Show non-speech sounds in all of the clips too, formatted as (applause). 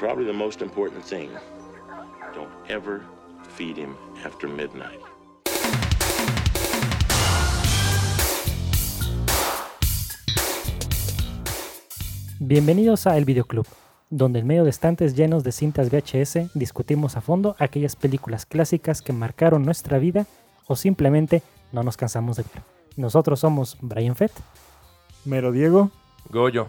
Probably the most important thing, don't ever feed him after midnight. Bienvenidos a El Videoclub, donde en medio de estantes llenos de cintas VHS discutimos a fondo aquellas películas clásicas que marcaron nuestra vida o simplemente no nos cansamos de ver. Nosotros somos Brian Fett Mero Diego. Goyo.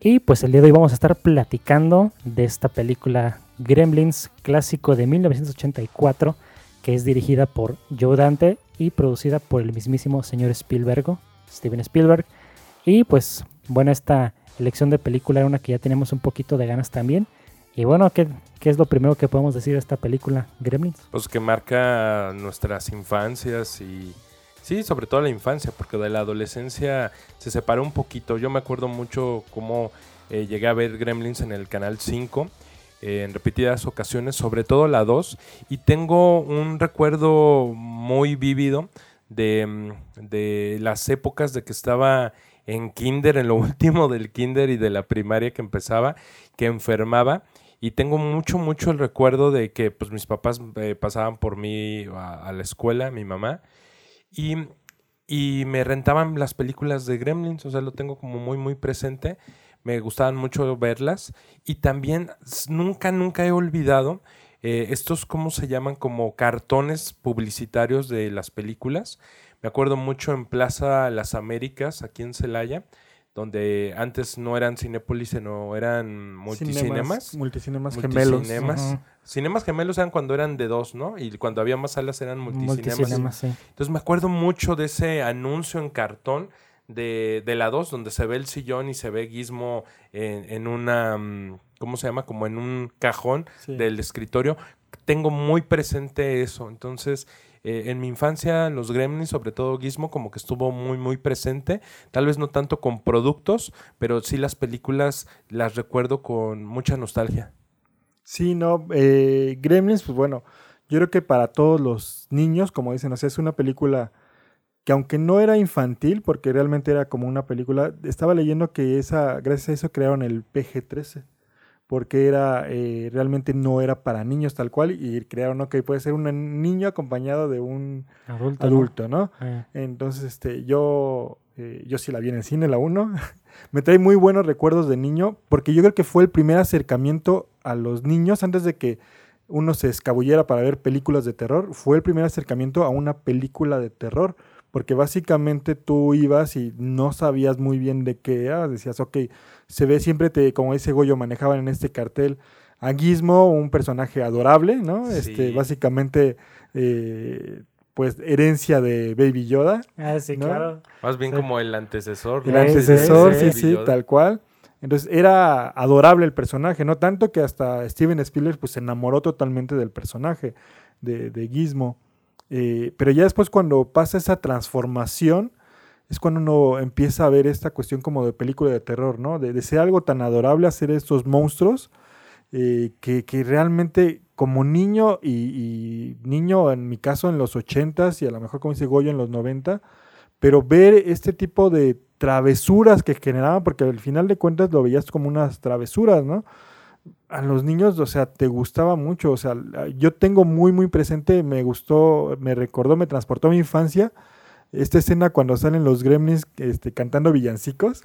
Y pues el día de hoy vamos a estar platicando de esta película Gremlins clásico de 1984 que es dirigida por Joe Dante y producida por el mismísimo señor Spielberg, Steven Spielberg. Y pues bueno, esta elección de película era una que ya teníamos un poquito de ganas también. Y bueno, ¿qué, qué es lo primero que podemos decir de esta película, Gremlins? Pues que marca nuestras infancias y... Sí, sobre todo la infancia, porque de la adolescencia se separó un poquito. Yo me acuerdo mucho cómo eh, llegué a ver Gremlins en el Canal 5 eh, en repetidas ocasiones, sobre todo la 2, y tengo un recuerdo muy vívido de, mm, de las épocas de que estaba en kinder, en lo (laughs) último del kinder y de la primaria que empezaba, que enfermaba. Y tengo mucho, mucho el recuerdo de que pues, mis papás eh, pasaban por mí a, a la escuela, mi mamá, y, y me rentaban las películas de Gremlins, o sea, lo tengo como muy, muy presente. Me gustaban mucho verlas. Y también nunca, nunca he olvidado eh, estos, ¿cómo se llaman? Como cartones publicitarios de las películas. Me acuerdo mucho en Plaza Las Américas, aquí en Celaya, donde antes no eran Cinépolis, sino eran multicinemas. Multicinemas gemelos. Multicinemas. Cinemas gemelos eran cuando eran de dos, ¿no? Y cuando había más salas eran multicinemas. Multicinemas, sí. Entonces me acuerdo mucho de ese anuncio en cartón de, de la 2, donde se ve el sillón y se ve Gizmo en, en una, mm, ¿cómo se llama? Como en un cajón Sí. del escritorio. Tengo muy presente eso. Entonces, eh, en mi infancia, los Gremlins, sobre todo Gizmo, como que estuvo muy, muy presente. Tal vez no tanto con productos, pero sí las películas las recuerdo con mucha nostalgia. Sí, no. eh, Gremlins, pues bueno, yo creo que para todos los niños, como dicen, o sea, es una película que aunque no era infantil, porque realmente era como una película, estaba leyendo que esa, gracias a eso crearon el PG-13, porque era, eh, realmente no era para niños tal cual, y crearon, ok, puede ser un niño acompañado de un Adulto. ¿no? Eh, Entonces, este, yo, eh, yo sí la vi en el cine, la 1. (laughs) Me trae muy buenos recuerdos de niño, porque yo creo que fue el primer acercamiento a los niños antes de que uno se escabullera para ver películas de terror. Fue el primer acercamiento a una película de terror, porque básicamente tú ibas y no sabías muy bien de qué era. Decías, ok, se ve siempre, te, como dice Goyo, manejaban en este cartel a Gizmo, un personaje adorable, ¿no? Este, básicamente, eh, pues, herencia de Baby Yoda. Ah, sí, ¿No? claro. Más bien Sí. como el antecesor. El antecesor, sí, sí, tal cual. Entonces era adorable el personaje, no tanto que hasta Steven Spielberg pues, se enamoró totalmente del personaje de, de Gizmo. Eh, pero ya después cuando pasa esa transformación, es cuando uno empieza a ver esta cuestión como de película de terror, ¿no? De, de ser algo tan adorable, hacer estos monstruos, eh, que, que realmente como niño y, y niño en mi caso en los 80s y a lo mejor como dice Goyo en los 90, pero ver este tipo de travesuras que generaban, porque al final de cuentas lo veías como unas travesuras, ¿no? A los niños, o sea, te gustaba mucho, o sea, yo tengo muy, muy presente, me gustó, me recordó, me transportó a mi infancia, esta escena cuando salen los gremlins este, cantando villancicos,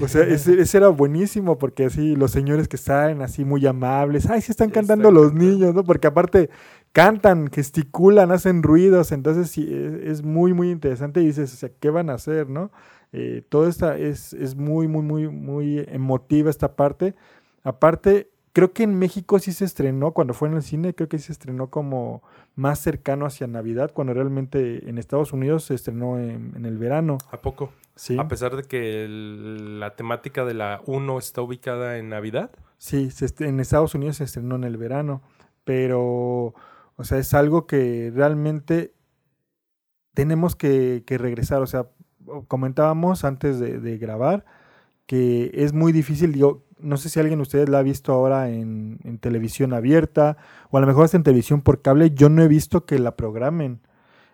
o sea, ese, ese era buenísimo porque así los señores que salen así muy amables, ay, sí están cantando los niños, ¿no? Porque aparte cantan, gesticulan, hacen ruidos, entonces sí, es, es muy, muy interesante y dices, o sea, ¿qué van a hacer, no? Eh, todo esta es, es muy, muy, muy, muy emotiva esta parte. Aparte, creo que en México sí se estrenó, cuando fue en el cine, creo que sí se estrenó como más cercano hacia Navidad, cuando realmente en Estados Unidos se estrenó en, en el verano. ¿A poco? Sí, A pesar de que el- la temática de la 1 está ubicada en Navidad. sí se en Estados Unidos se estrenó en el verano, pero, o sea, es algo que realmente tenemos que, que regresar. O sea, comentábamos antes de, de grabar que es muy difícil, digo, no sé si alguien de ustedes la ha visto ahora en, televisión abierta o a lo mejor hasta en televisión por cable, yo no he visto que la programen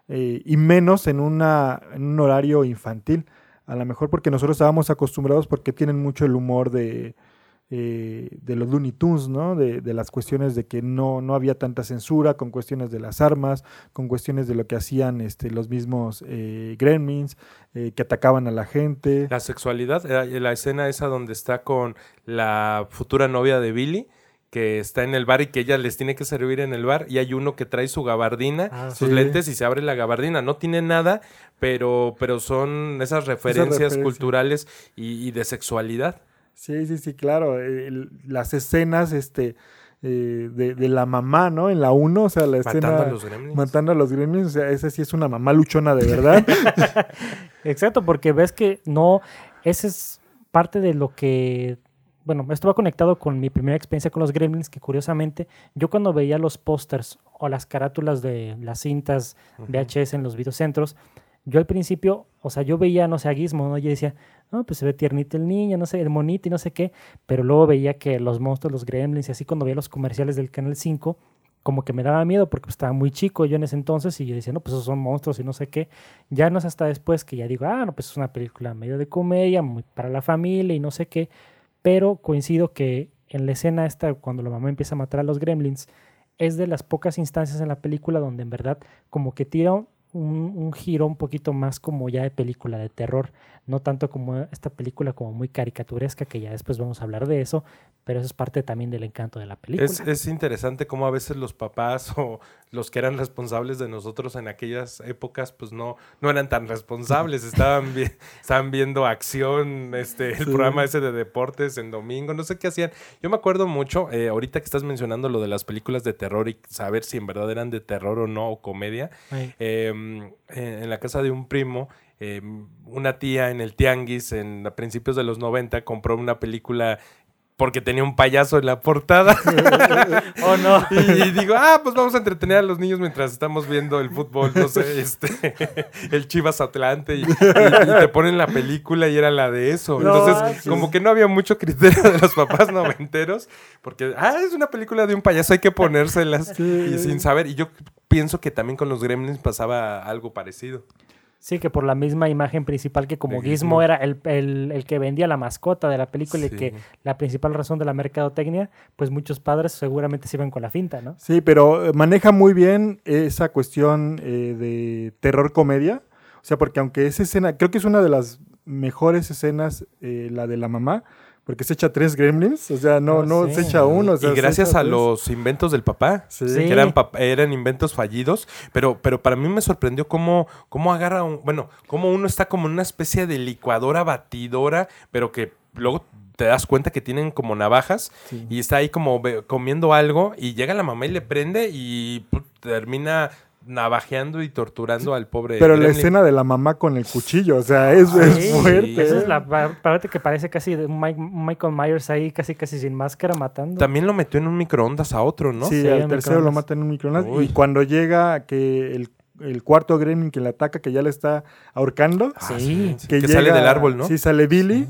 eh, y menos en, una, en un horario infantil, a lo mejor porque nosotros estábamos acostumbrados porque tienen mucho el humor de eh, de los Looney Tunes, ¿no? De, de, las cuestiones de que no, no había tanta censura, con cuestiones de las armas, con cuestiones de lo que hacían este, los mismos eh, gremlins, eh, que atacaban a la gente. La sexualidad, eh, la escena esa donde está con la futura novia de Billy que está en el bar y que ella les tiene que servir en el bar y hay uno que trae su gabardina, Ah, sus sí. lentes y se abre la gabardina. No tiene nada, pero, pero son esas referencias culturales y, y de sexualidad. Sí, sí, sí, claro. el- las escenas este, eh, de, de la mamá, ¿no? En la 1, o sea, la escena... Matando a los gremlins. Matando a los gremlins, o sea, esa sí es una mamá luchona de verdad. (laughs) Exacto, porque ves que no, ese es parte de lo que, bueno, esto va conectado con mi primera experiencia con los gremlins, que curiosamente yo cuando veía los pósters o las carátulas de las cintas VHS en los videocentros, yo al principio, o sea, yo veía, no sé, a Gizmo, ¿no? Yo decía, no, pues se ve tiernito el niño, no sé, el monito y no sé qué, pero luego veía que los monstruos, los gremlins y así cuando veía los comerciales del Canal 5, como que me daba miedo porque pues, estaba muy chico yo en ese entonces y yo decía, no, pues esos son monstruos y no sé qué. Ya no es hasta después que ya digo, ah, no, pues es una película medio de comedia, muy para la familia y no sé qué. Pero coincido que en la escena esta, cuando la mamá empieza a matar a los gremlins, es de las pocas instancias en la película donde en verdad como que tira un, giro un poquito más como ya de película de terror, no tanto como esta película como muy caricaturesca, que ya después vamos a hablar de eso, pero eso es parte también del encanto de la película. Es, es interesante cómo a veces los papás (laughs) o los que eran responsables de nosotros en aquellas épocas, pues no, no eran tan responsables, estaban, vi- estaban viendo acción, este, el Sí. programa ese de deportes en domingo, no sé qué hacían. Yo me acuerdo mucho, eh, ahorita que estás mencionando lo de las películas de terror y saber si en verdad eran de terror o no, o comedia, eh, en la casa de un primo, eh, una tía en el Tianguis, en a principios de los 90, compró una película porque tenía un payaso en la portada. (laughs) oh no. y, digo, ah, pues vamos a entretener a los niños mientras estamos viendo el fútbol, no sé, este, (laughs) el Chivas Atlante, y, y- y te ponen la película y era la de eso. No, Entonces, sí. como que no había mucho criterio de los papás noventeros, porque, ah, es una película de un payaso, hay que ponérselas y sin saber. Y yo pienso que también con los Gremlins pasaba algo parecido. Sí, que por la misma imagen principal que como Gizmo, Gizmo. era el, el- el que vendía la mascota de la película y que la principal razón de la mercadotecnia, pues muchos padres seguramente se iban con la finta, ¿no? Sí, pero eh, maneja muy bien esa cuestión eh, de terror comedia. O sea, porque aunque esa escena, creo que es una de las mejores escenas, eh, la de la mamá, porque se echa tres gremlins. O sea, no, no sí. se echa uno. o sea, y gracias a tres. los inventos del papá. Sí. Sí. que eran, eran inventos fallidos, pero, pero para mí me sorprendió cómo, cómo agarra, un, bueno, cómo uno está como en una especie de licuadora, batidora, pero que luego te das cuenta que tienen como navajas Sí. y está ahí como comiendo algo y llega la mamá y le prende y pu- termina navajeando y torturando al pobre Pero la gremlin. escena de la mamá con el cuchillo, o sea, es, es Sí, fuerte. Esa ¿eh? es la pa- parte que parece casi de Mike- Michael Myers ahí, casi casi sin máscara matando. También lo metió en un microondas a otro, ¿no? Sí, Sí, al tercero lo mata en un microondas. Uy. Y cuando llega que el, el cuarto gremlin que le ataca, que ya le está ahorcando, Ah, Sí. sí, que, que, sale llega- del árbol, ¿no? Sí, sale Billy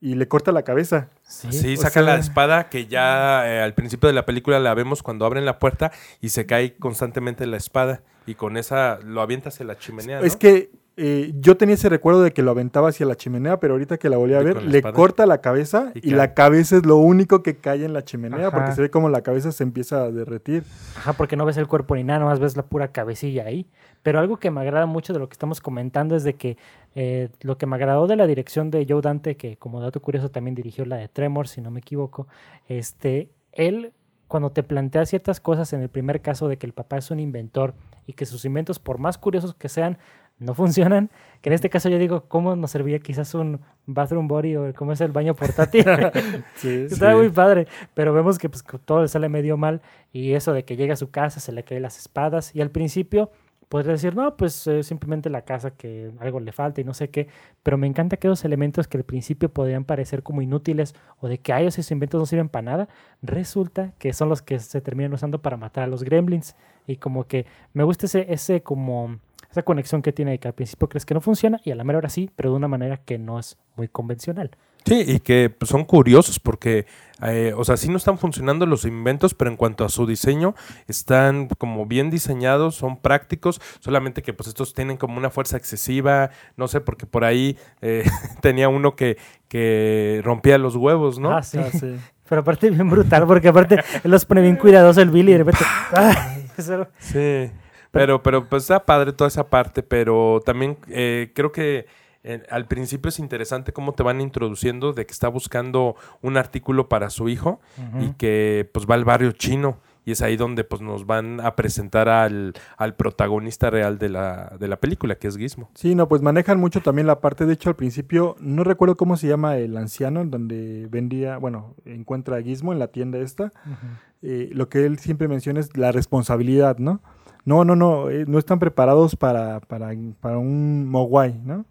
y le corta la cabeza. Sí. Saca la espada que ya eh, al principio de la película la vemos cuando abren la puerta y se cae constantemente la espada y con esa lo avienta hacia la chimenea. ¿no? Es que eh, yo tenía ese recuerdo de que lo aventaba hacia la chimenea, pero ahorita que la volví a ver, le espada. corta la cabeza Y la cabeza es lo único que cae en la chimenea, Ajá. porque se ve como la cabeza se empieza a derretir. Ajá, porque no ves el cuerpo ni nada, nomás ves la pura cabecilla ahí. Pero algo que me agrada mucho de lo que estamos comentando es de que eh, lo que me agradó de la dirección de Joe Dante, que como dato curioso también dirigió la de Tremor, si no me equivoco, este, él cuando te plantea ciertas cosas en el primer caso de que el papá es un inventor y que sus inventos, por más curiosos que sean, no funcionan, que en este caso yo digo, ¿cómo nos servía quizás un bathroom body o cómo es el baño portátil? (laughs) Sí, (laughs) Está Sí. muy padre, pero vemos que pues, todo le sale medio mal y eso de que llega a su casa, se le caen las espadas y al principio podría decir, no, pues eh, simplemente la casa que algo le falta y no sé qué, pero me encanta que esos elementos que al principio podrían parecer como inútiles o de que ellos esos inventos no sirven para nada, resulta que son los que se terminan usando para matar a los gremlins y como que me gusta ese, ese como esa conexión que tiene de que al principio crees que no funciona y a la mera hora sí, pero de una manera que no es muy convencional. Sí, y que pues, son curiosos porque eh, o sea, sí no están funcionando los inventos, pero en cuanto a su diseño, están como bien diseñados, son prácticos, solamente que pues estos tienen como una fuerza excesiva, no sé, porque por ahí eh, (laughs) tenía uno que, que rompía los huevos, ¿no? Ah, sí. Ah, sí. (laughs) Pero aparte bien brutal, porque aparte él los pone bien cuidadoso el Billy y de repente... ¡ay! (laughs) Eso- Sí, pero, pero pues está padre toda esa parte, pero también eh, creo que eh, al principio es interesante cómo te van introduciendo de que está buscando un artículo para su hijo y que pues va al barrio chino. Y es ahí donde pues nos van a presentar al, al protagonista real de la, de la película, que es Gizmo. Sí, no, pues manejan mucho también la parte, de hecho al principio, no recuerdo cómo se llama el anciano, en donde vendía, bueno, encuentra a Gizmo en la tienda esta, eh, lo que él siempre menciona es la responsabilidad, ¿no? No, no, no, eh, no están preparados para, para, para un Mogwai, ¿no?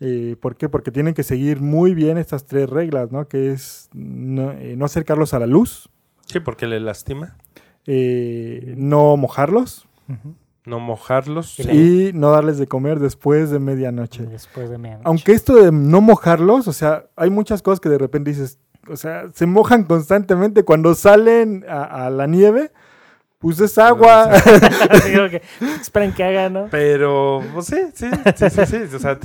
Eh, ¿Por qué? Porque tienen que seguir muy bien estas tres reglas, ¿no? Que es no, eh, no acercarlos a la luz, Sí, porque le lastima. eh, no mojarlos. No mojarlos. Y no darles de comer después de medianoche. Después de medianoche. Aunque esto de no mojarlos, o sea, hay muchas cosas que de repente dices, o sea, se mojan constantemente cuando salen a, a la nieve, pues es agua. (laughs) Como que (laughs) esperen que haga, ¿no? Pero, pues sí, sí, sí, sí, sí. O sea,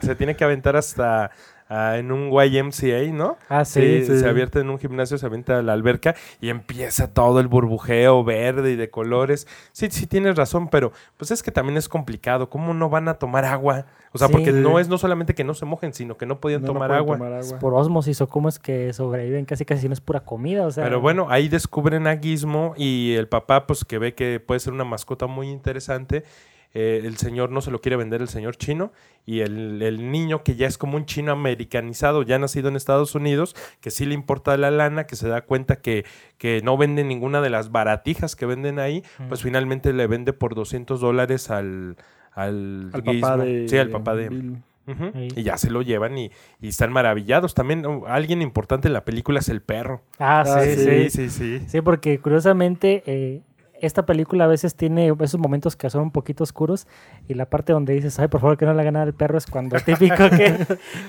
se tiene que aventar hasta ah, en un YMCA, ¿no? Ah, Sí, sí. sí. se avienta en un gimnasio, se avienta a la alberca y empieza todo el burbujeo verde y de colores. Sí, sí tienes razón, pero pues es que también es complicado. ¿Cómo no van a tomar agua? O sea, Sí. porque no es no solamente que no se mojen, sino que no podían No, no tomar pueden agua. tomar agua. Por osmosis o cómo es que sobreviven casi casi si no es pura comida, o sea. Pero bueno, ahí descubren a Gizmo y el papá, pues que ve que puede ser una mascota muy interesante. Eh, el señor no se lo quiere vender, el señor chino, y el, el niño que ya es como un chino americanizado, ya nacido en Estados Unidos, que sí le importa la lana, que se da cuenta que, que no vende ninguna de las baratijas que venden ahí, pues finalmente le vende por 200 dólares al, al, Al papá de. Sí, al papá de... Y ya se lo llevan y, y están maravillados. También uh, alguien importante en la película es el perro. Ah, Ah, sí, sí. Sí, sí, sí. Sí, porque curiosamente eh, esta película a veces tiene esos momentos que son un poquito oscuros y la parte donde dices, ay, por favor que no le hagan nada al perro es cuando (laughs) típico que,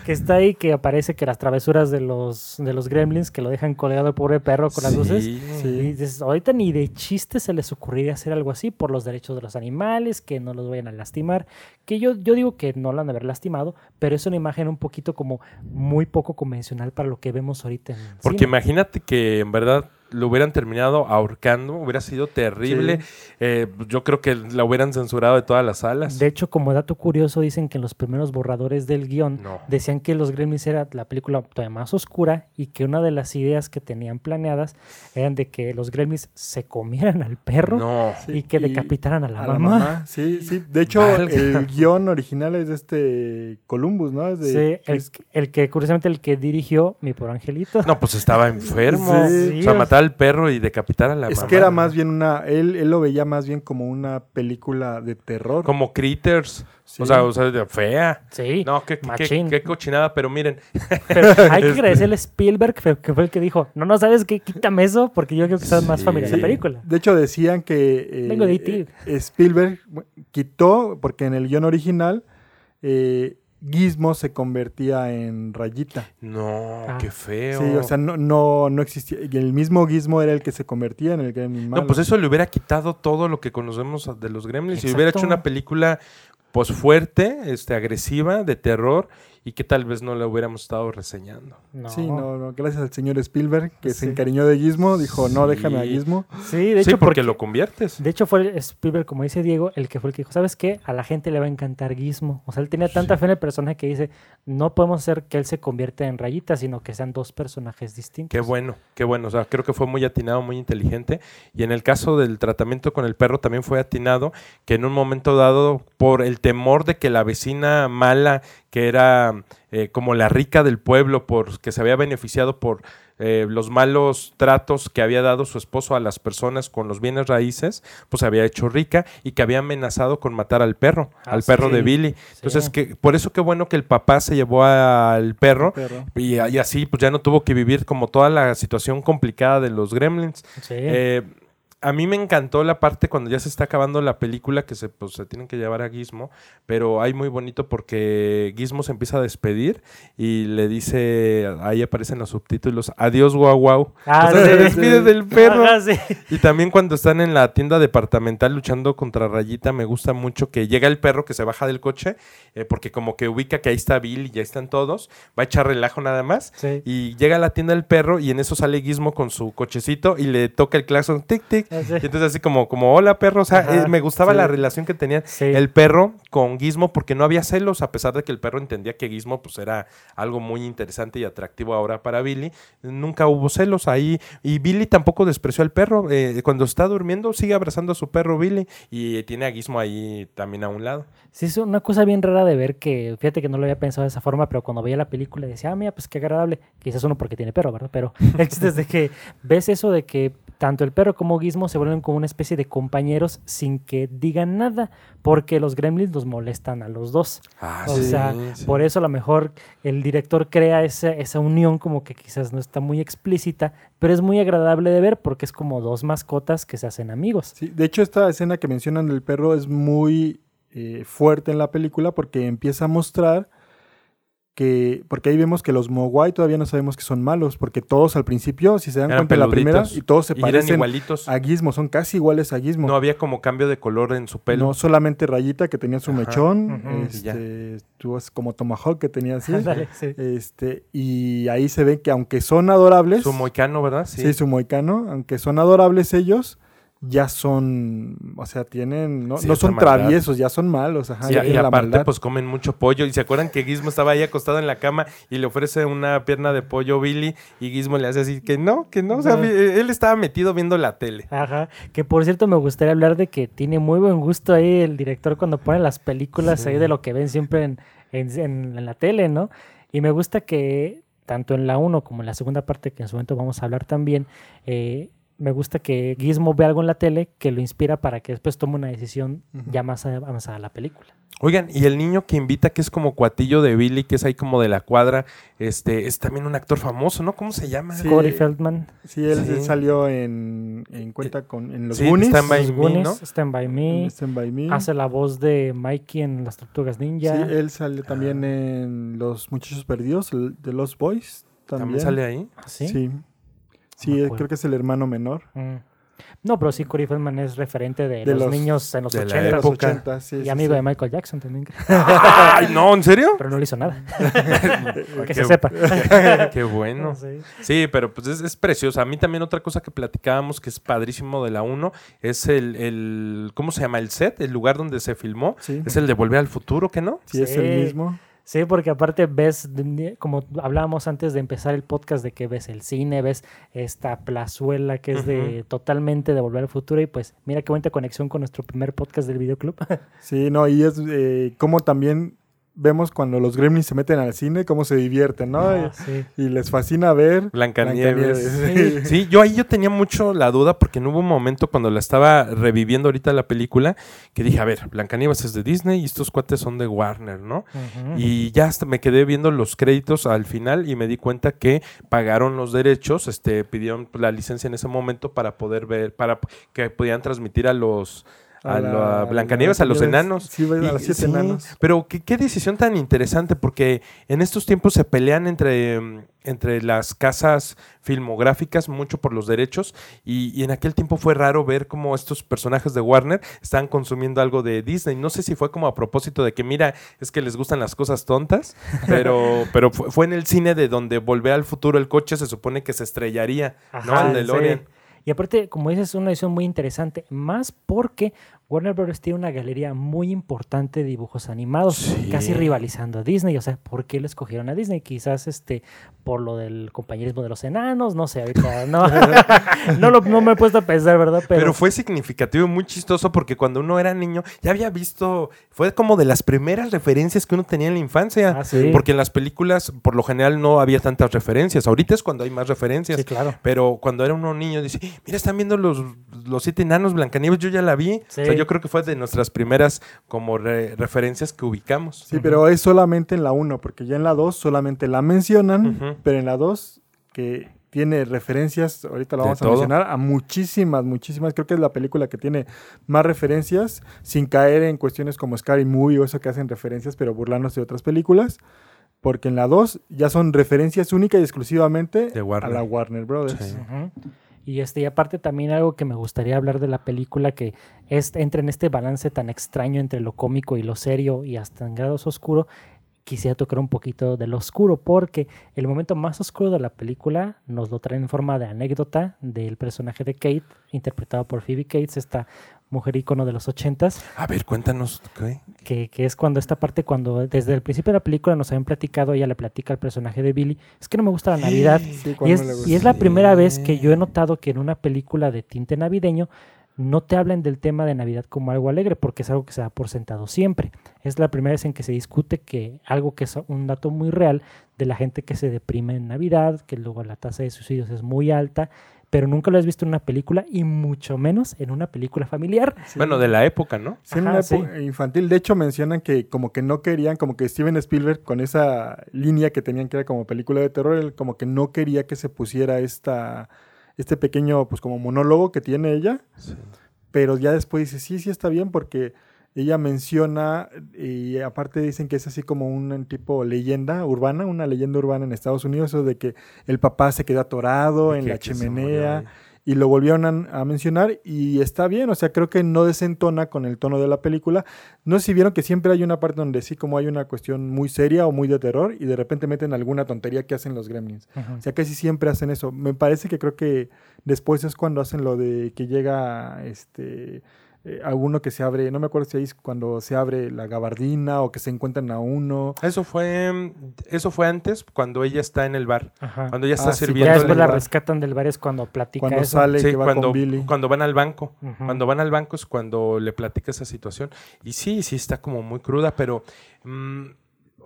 que está ahí, que aparece que las travesuras de los, de los gremlins que lo dejan colgado el pobre perro con las luces. Sí. Sí. Y dices, ahorita ni de chiste se les ocurriría hacer algo así por los derechos de los animales, que no los vayan a lastimar. Que yo, yo digo que no lo han de haber lastimado, pero es una imagen un poquito como muy poco convencional para lo que vemos ahorita en Porque cine. imagínate que en verdad lo hubieran terminado ahorcando, hubiera sido terrible. Eh, yo creo que la hubieran censurado de todas las salas. De hecho, como dato curioso, dicen que en los primeros borradores del guion No. decían que Los Gremlins era la película todavía más oscura y que una de las ideas que tenían planeadas eran de que los Gremlins se comieran al perro No. y que y decapitaran a la, a mamá. (laughs) Sí, sí. De hecho, el guion original es de este Columbus, ¿no? Es de Sí, el, que curiosamente el que dirigió Mi Por Angelito. No, pues estaba (laughs) enfermo. Sí. o sea, matar al perro y decapitar a la es mamá. que era más bien una. Él, él lo veía más bien como una película de terror. Como Critters. Sí. O sea, o sea, fea. Sí, No, qué, qué, qué cochinada, pero miren. Pero hay que (laughs) Este. agradecerle a Spielberg, que fue el que dijo, no, no, ¿sabes qué? Quítame eso porque yo creo que estás más familiar de la película. De hecho, decían que eh, Vengo de E.T.. eh, Spielberg quitó, porque en el guion original, eh, Gizmo se convertía en rayita. No, Ah. qué feo. Sí, o sea, no, no, no existía. Y el mismo Gizmo era el que se convertía en el Gremlin malo. No, pues eso le hubiera quitado todo lo que conocemos de los gremlins. Si hubiera hecho Exacto. una película pues fuerte, este, agresiva, de terror, y que tal vez no la hubiéramos estado reseñando. No. Sí, no, no, gracias al señor Spielberg que se encariñó de Gizmo, dijo, no, déjame a. Gizmo. Sí, de sí, hecho, porque, porque, lo conviertes. de hecho fue Spielberg, como dice Diego, el que fue el que dijo, ¿sabes qué? A la gente le va a encantar Gizmo. O sea, él tenía tanta fe en el personaje que dice, no podemos hacer que él se convierta en rayita, sino que sean dos personajes distintos. Qué bueno, qué bueno. O sea, creo que fue muy atinado, muy inteligente. Y en el caso del tratamiento con el perro también fue atinado, que en un momento dado, por el temor de que la vecina mala, que era eh, como la rica del pueblo, por, que se había beneficiado por eh, los malos tratos que había dado su esposo a las personas con los bienes raíces, pues se había hecho rica y que había amenazado con matar al perro, Ah, al perro de Billy. Entonces, que, por eso qué bueno que el papá se llevó al perro Perro. y, y así pues ya no tuvo que vivir como toda la situación complicada de los gremlins. Sí. Eh, a mí me encantó la parte cuando ya se está acabando la película que se, pues, se tienen que llevar a Gizmo, pero hay muy bonito porque Gizmo se empieza a despedir y le dice, ahí aparecen los subtítulos, adiós guau guau. Ah, O sea, sí, se despide sí. del perro. Sí. Y también cuando están en la tienda departamental luchando contra Rayita, me gusta mucho que llega el perro que se baja del coche, eh, porque como que ubica que ahí está Bill y ya están todos, va a echar relajo nada más. Y llega a la tienda del perro y en eso sale Gizmo con su cochecito y le toca el claxon, tic, tic. Ah, sí. Y entonces así como, como hola perro, o sea, Ajá, eh, me gustaba sí. la relación que tenía Sí. el perro con Gizmo porque no había celos, a pesar de que el perro entendía que Gizmo pues era algo muy interesante y atractivo ahora para Billy. Nunca hubo celos ahí y Billy tampoco despreció al perro. eh, cuando está durmiendo sigue abrazando a su perro Billy y tiene a Gizmo ahí también a un lado. Sí, es una cosa bien rara de ver que, fíjate que no lo había pensado de esa forma, pero cuando veía la película decía, ah, mira, pues qué agradable. Quizás uno porque tiene perro, ¿verdad? Pero (laughs) el chiste es de que ves eso de que tanto el perro como Gizmo se vuelven como una especie de compañeros sin que digan nada, porque los gremlins los molestan a los dos. Ah, O sea, por eso a lo mejor el director crea esa, esa unión como que quizás no está muy explícita, pero es muy agradable de ver porque es como dos mascotas que se hacen amigos. Sí, de hecho, esta escena que mencionan del perro es muy eh, fuerte en la película porque empieza a mostrar que, porque ahí vemos que los Mogwai todavía no sabemos que son malos, porque todos al principio, si se dan Eran cuenta en la primera, y todos se y eran parecen igualitos. a Gizmo, son casi iguales a Gizmo. No había como cambio de color en su pelo. No solamente Rayita que tenía su Ajá. mechón, este, tuvo así como Tomahawk que tenía así. Ándale, sí. este, y ahí se ve que aunque son adorables, Su moicano, ¿verdad? sí. su moicano, aunque son adorables ellos, ya son, o sea, tienen, no, son traviesos, ya son malos, ajá, Sí, ya y la aparte, maldad. pues comen mucho pollo. Y se acuerdan que Gizmo estaba ahí acostado en la cama y le ofrece una pierna de pollo Billy. Y Gizmo le hace así que no, que no. O sea, vi- él estaba metido viendo la tele. Ajá, que por cierto me gustaría hablar de que tiene muy buen gusto ahí el director cuando pone las películas Sí. ahí de lo que ven siempre en, en- en- en la tele, ¿no? Y me gusta que tanto en la 1 como en la segunda parte, que en su momento vamos a hablar también, eh, me gusta que Gizmo ve algo en la tele que lo inspira para que después tome una decisión ya más avanzada a la película. Oigan, y el niño que invita, que es como cuatillo de Billy, que es ahí como de la cuadra, este, es también un actor famoso, ¿no? ¿Cómo se llama? Sí. Corey Feldman, Sí, él Sí. salió en, en cuenta con en los Sí, Goonies, Stand By Los Me, Goonies, ¿no? Stand By Me, Stand By Me. hace la voz de Mikey en Las Tortugas Ninja. Sí, él salió también en Los Muchachos Perdidos, el- de Los Boys. También, ¿También sale ahí? ¿Ah, ¿Sí? Sí. Acuerdo. creo que es el hermano menor. Mm. No, pero sí, Corey Feldman es referente de, De los, los- niños en los de la 80 De los época. 80, sí, y sí, amigo sí. de Michael Jackson también, (laughs) ¡Ay, no! ¿En serio? pero no le hizo nada. (laughs) (laughs) que Qué- se sepa. Qué bueno. Sí. Sí, pero pues es, es precioso. A mí también otra cosa que platicábamos que es padrísimo de la 1 es el, el, ¿cómo se llama? El set, el lugar donde se filmó. Sí, Es el de Volver al Futuro, ¿que no? sí, es el mismo. Sí, porque aparte ves, como hablábamos antes de empezar el podcast, de que ves el cine, ves esta plazuela que es de totalmente de Volver al Futuro y pues mira qué buena conexión con nuestro primer podcast del videoclub. (laughs) Sí, no, y es eh, como también vemos cuando los gremlins se meten al cine, cómo se divierten, ¿no? Ah, sí. y, les fascina ver Blancanieves. Blancanieves. Sí, yo ahí yo tenía mucho la duda porque no hubo un momento cuando la estaba reviviendo ahorita la película que dije, a ver, Blancanieves es de Disney y estos cuates son de Warner, ¿no? Y ya hasta me quedé viendo los créditos al final y me di cuenta que pagaron los derechos, este, pidieron la licencia en ese momento para poder ver, para que podían transmitir a los a, la, Blancanieves, a los enanos. Sí, a los siete sí, enanos. Pero qué, qué decisión tan interesante, porque en estos tiempos se pelean entre, mm, entre las casas filmográficas mucho por los derechos y, y en aquel tiempo fue raro ver cómo estos personajes de Warner estaban consumiendo algo de Disney. No sé si fue como a propósito de que, mira, es que les gustan las cosas tontas, (laughs) pero, pero fue, fue en el cine de donde Volver al Futuro el coche se supone que se estrellaría, ¿no? Ajá, El DeLorean. sí. Y aparte, como dices, es una edición muy interesante, más porque Warner Bros. tiene una galería muy importante de dibujos animados, Sí. casi rivalizando a Disney. O sea, ¿por qué le escogieron a Disney? Quizás este por lo del compañerismo de los enanos, no sé, ahorita no, (laughs) no, lo- no me he puesto a pensar, ¿verdad? Pero, Pero, fue significativo y muy chistoso porque cuando uno era niño ya había visto, fue como de las primeras referencias que uno tenía en la infancia. Ah, sí. Porque en las películas por lo general no había tantas referencias. Ahorita es cuando hay más referencias. sí, claro. Pero cuando era uno niño dice, mira, están viendo los, los siete enanos Blancanieves, yo ya la vi. Sí. O sea, yo creo que fue de nuestras primeras como re- referencias que ubicamos. Sí, pero es solamente en la 1, porque ya en la 2 solamente la mencionan, pero en la 2, que tiene referencias, ahorita lo vamos a mencionar, a muchísimas, muchísimas. Creo que es la película que tiene más referencias, sin caer en cuestiones como Scary Movie o eso que hacen referencias, pero burlándose de otras películas. Porque en la 2 ya son referencias únicas y exclusivamente a la Warner Brothers. Sí. Y este, y aparte también algo que me gustaría hablar de la película que es, entra en este balance tan extraño entre lo cómico y lo serio y hasta en grados oscuro. Quisiera tocar un poquito de lo oscuro porque el momento más oscuro de la película nos lo trae en forma de anécdota del personaje de Kate, interpretado por Phoebe Cates, esta mujer ícono de los ochentas, A ver, cuéntanos. ¿qué? que, que es cuando esta parte, cuando desde el principio de la película nos habían platicado, ella le platica al personaje de Billy, es que no me gusta la Navidad, Sí, y es, y es la primera vez que yo he notado que en una película de tinte navideño no te hablan del tema de Navidad como algo alegre, porque es algo que se da por sentado siempre. Es la primera vez en que se discute que algo que es un dato muy real de la gente que se deprime en Navidad, que luego la tasa de suicidios es muy alta, pero nunca lo has visto en una película y mucho menos en una película familiar. Sí. Bueno, de la época, ¿no? Sí, en una sí. época infantil. De hecho, mencionan que como que no querían, como que Steven Spielberg con esa línea que tenían que era como película de terror, él como que no quería que se pusiera esta, este pequeño, pues como monólogo que tiene ella. Pero ya después dice, sí, sí está bien porque ella menciona y aparte dicen que es así como un tipo leyenda urbana, una leyenda urbana en Estados Unidos, eso de que el papá se quedó atorado en que- la chimenea y lo volvieron a, a mencionar y está bien, o sea, creo que no desentona con el tono de la película. No sé si vieron que siempre hay una parte donde sí como hay una cuestión muy seria o muy de terror y de repente meten alguna tontería que hacen los gremlins. O sea, casi siempre hacen eso. Me parece que creo que después es cuando hacen lo de que llega este eh, a uno que se abre, no me acuerdo si ahí es cuando se abre la gabardina o que se encuentran a uno. Eso fue, eso fue antes, cuando ella está en el bar. Ajá. Cuando ella está Ah, sí, Ya sirviendo. después en la el bar. rescatan del bar es cuando platica Cuando eso. sale Sí, que va cuando, con Billy. cuando van al banco. Cuando van al banco es cuando le platica esa situación. Y sí, sí está como muy cruda, pero mm,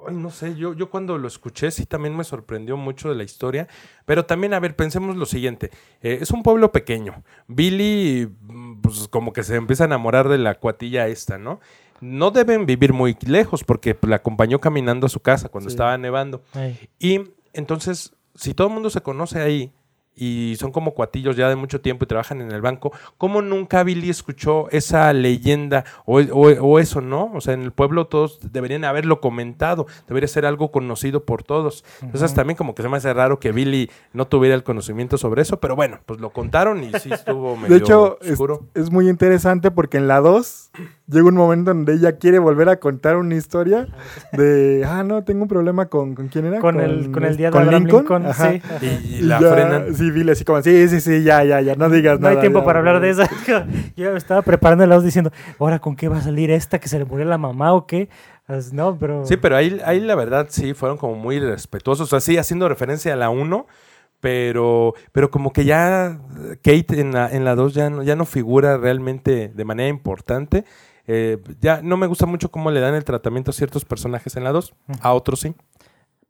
ay, no sé, yo, yo cuando lo escuché sí también me sorprendió mucho de la historia. Pero también, a ver, pensemos lo siguiente. Eh, es un pueblo pequeño. Billy, mm, pues como que se empieza a enamorar de la cuatilla esta, ¿no? No deben vivir muy lejos porque pues, la acompañó caminando a su casa cuando Sí. estaba nevando. Ay. Y entonces, si todo el mundo se conoce ahí y son como cuatillos ya de mucho tiempo y trabajan en el banco, ¿cómo nunca Billy escuchó esa leyenda o, o- o eso, no? O sea, en el pueblo todos deberían haberlo comentado, debería ser algo conocido por todos. Entonces también como que se me hace raro que Billy no tuviera el conocimiento sobre eso, pero bueno, pues lo contaron y sí estuvo (laughs) medio De hecho, es, oscuro. es muy interesante porque en la 2 llega un momento donde ella quiere volver a contar una historia de, (laughs) ah, no, tengo un problema con, ¿con quién era? Con, el, con el día de con Lincoln, Ajá. sí. Y, y Y la ya, frenan. Sí, Billy así como, sí, sí, sí, ya, ya, ya, no digas No nada. hay tiempo ya, para hablar de eso. (laughs) Yo estaba preparando el audio diciendo, ahora con qué va a salir esta, que se le murió la mamá o qué. Pues, no, pero... Sí, pero ahí, ahí la verdad sí fueron como muy respetuosos, así haciendo referencia a la 1, pero, pero como que ya Kate en la, en la 2 ya no, ya no figura realmente de manera importante. Eh, ya no me gusta mucho cómo le dan el tratamiento a ciertos personajes en la 2, a otros sí.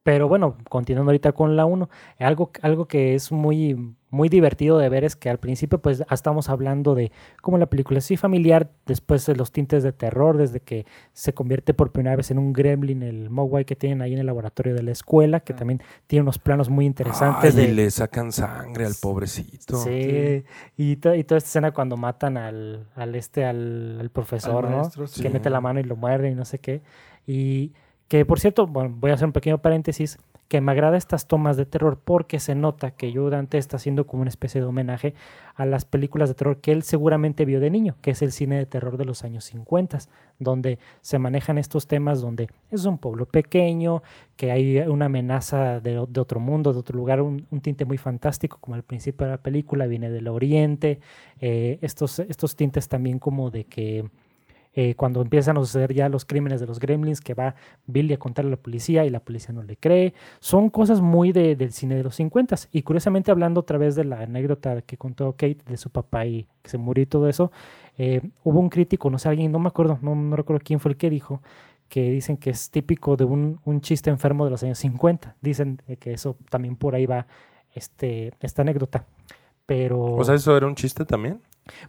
Pero bueno, continuando ahorita con la 1, algo, algo que es muy, muy divertido de ver es que al principio pues estamos hablando de cómo la película es sí familiar, después de los tintes de terror, desde que se convierte por primera vez en un gremlin, el Mogwai que tienen ahí en el laboratorio de la escuela, que también tiene unos planos muy interesantes. Ay, de, y le sacan sangre al pobrecito. Sí, y, to- y toda esta escena cuando matan al, al este, al, al profesor, Al ¿no? sí. Que mete la mano y lo muerde y no sé qué. Y que, por cierto, bueno, voy a hacer un pequeño paréntesis, que me agrada estas tomas de terror porque se nota que Joe Dante está haciendo como una especie de homenaje a las películas de terror que él seguramente vio de niño, que es el cine de terror de los años 50, donde se manejan estos temas donde es un pueblo pequeño, que hay una amenaza de, otro mundo, de otro lugar, un, un tinte muy fantástico, como al principio de la película, viene del oriente, eh, estos, estos tintes también como de que eh, cuando empiezan a suceder ya los crímenes de los gremlins, que va Billy a contarle a la policía y la policía no le cree, son cosas muy de- del cine de los 50 y curiosamente hablando otra vez de la anécdota que contó Kate de su papá y que se murió y todo eso, eh, hubo un crítico, no sé, alguien, no me acuerdo, no, recuerdo quién fue el que dijo, que dicen que es típico de un, un chiste enfermo de los años 50. Dicen eh, que eso también por ahí va este, esta anécdota. Pero, O sea, ¿eso era un chiste también?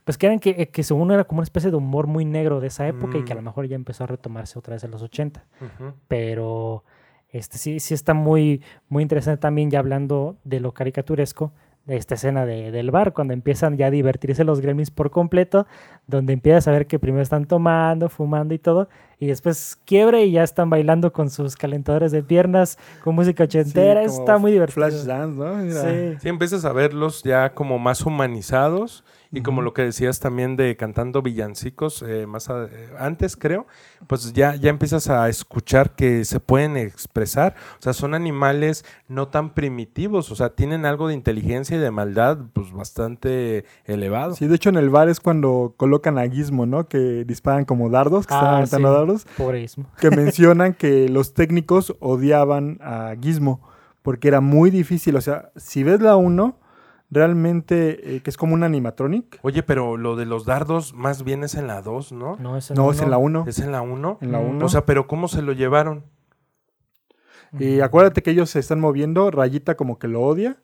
Pues que, eran que, eh, que según era como una especie de humor muy negro de esa época y que a lo Mm. mejor ya empezó a retomarse otra vez en los 80. Ujú. Pero Este, sí, sí está muy, muy interesante también ya hablando de lo caricaturesco, de esta escena de- del bar, cuando empiezan ya a divertirse los gremlins por completo, donde empiezas a ver que primero están tomando, fumando y todo, y después quiebre y ya están bailando con sus calentadores de piernas, con música ochentera, Sí, está muy divertido. Flash Dance, ¿no? Mira. Sí. Sí, empiezas a verlos ya como más humanizados y como lo que decías también de cantando villancicos eh, más a- eh, antes creo, pues ya, ya empiezas a escuchar que se pueden expresar, o sea, son animales no tan primitivos, o sea, tienen algo de inteligencia y de maldad pues bastante elevado. Sí, de hecho en el bar es cuando colocan a Gizmo, ¿no? Que disparan como dardos, que están Ah, aventando sí. dardos, Pobre Ismo. que (laughs) mencionan que los técnicos odiaban a Gizmo porque era muy difícil, o sea, si ves la 1, realmente eh, que es como un animatronic, Oye, pero lo de los dardos más bien es en la 2, ¿no? No, es en la 1, ¿Es en la 1? en la Mm. 1. O sea, pero ¿cómo se lo llevaron? y acuérdate que ellos se están moviendo, Rayita como que lo odia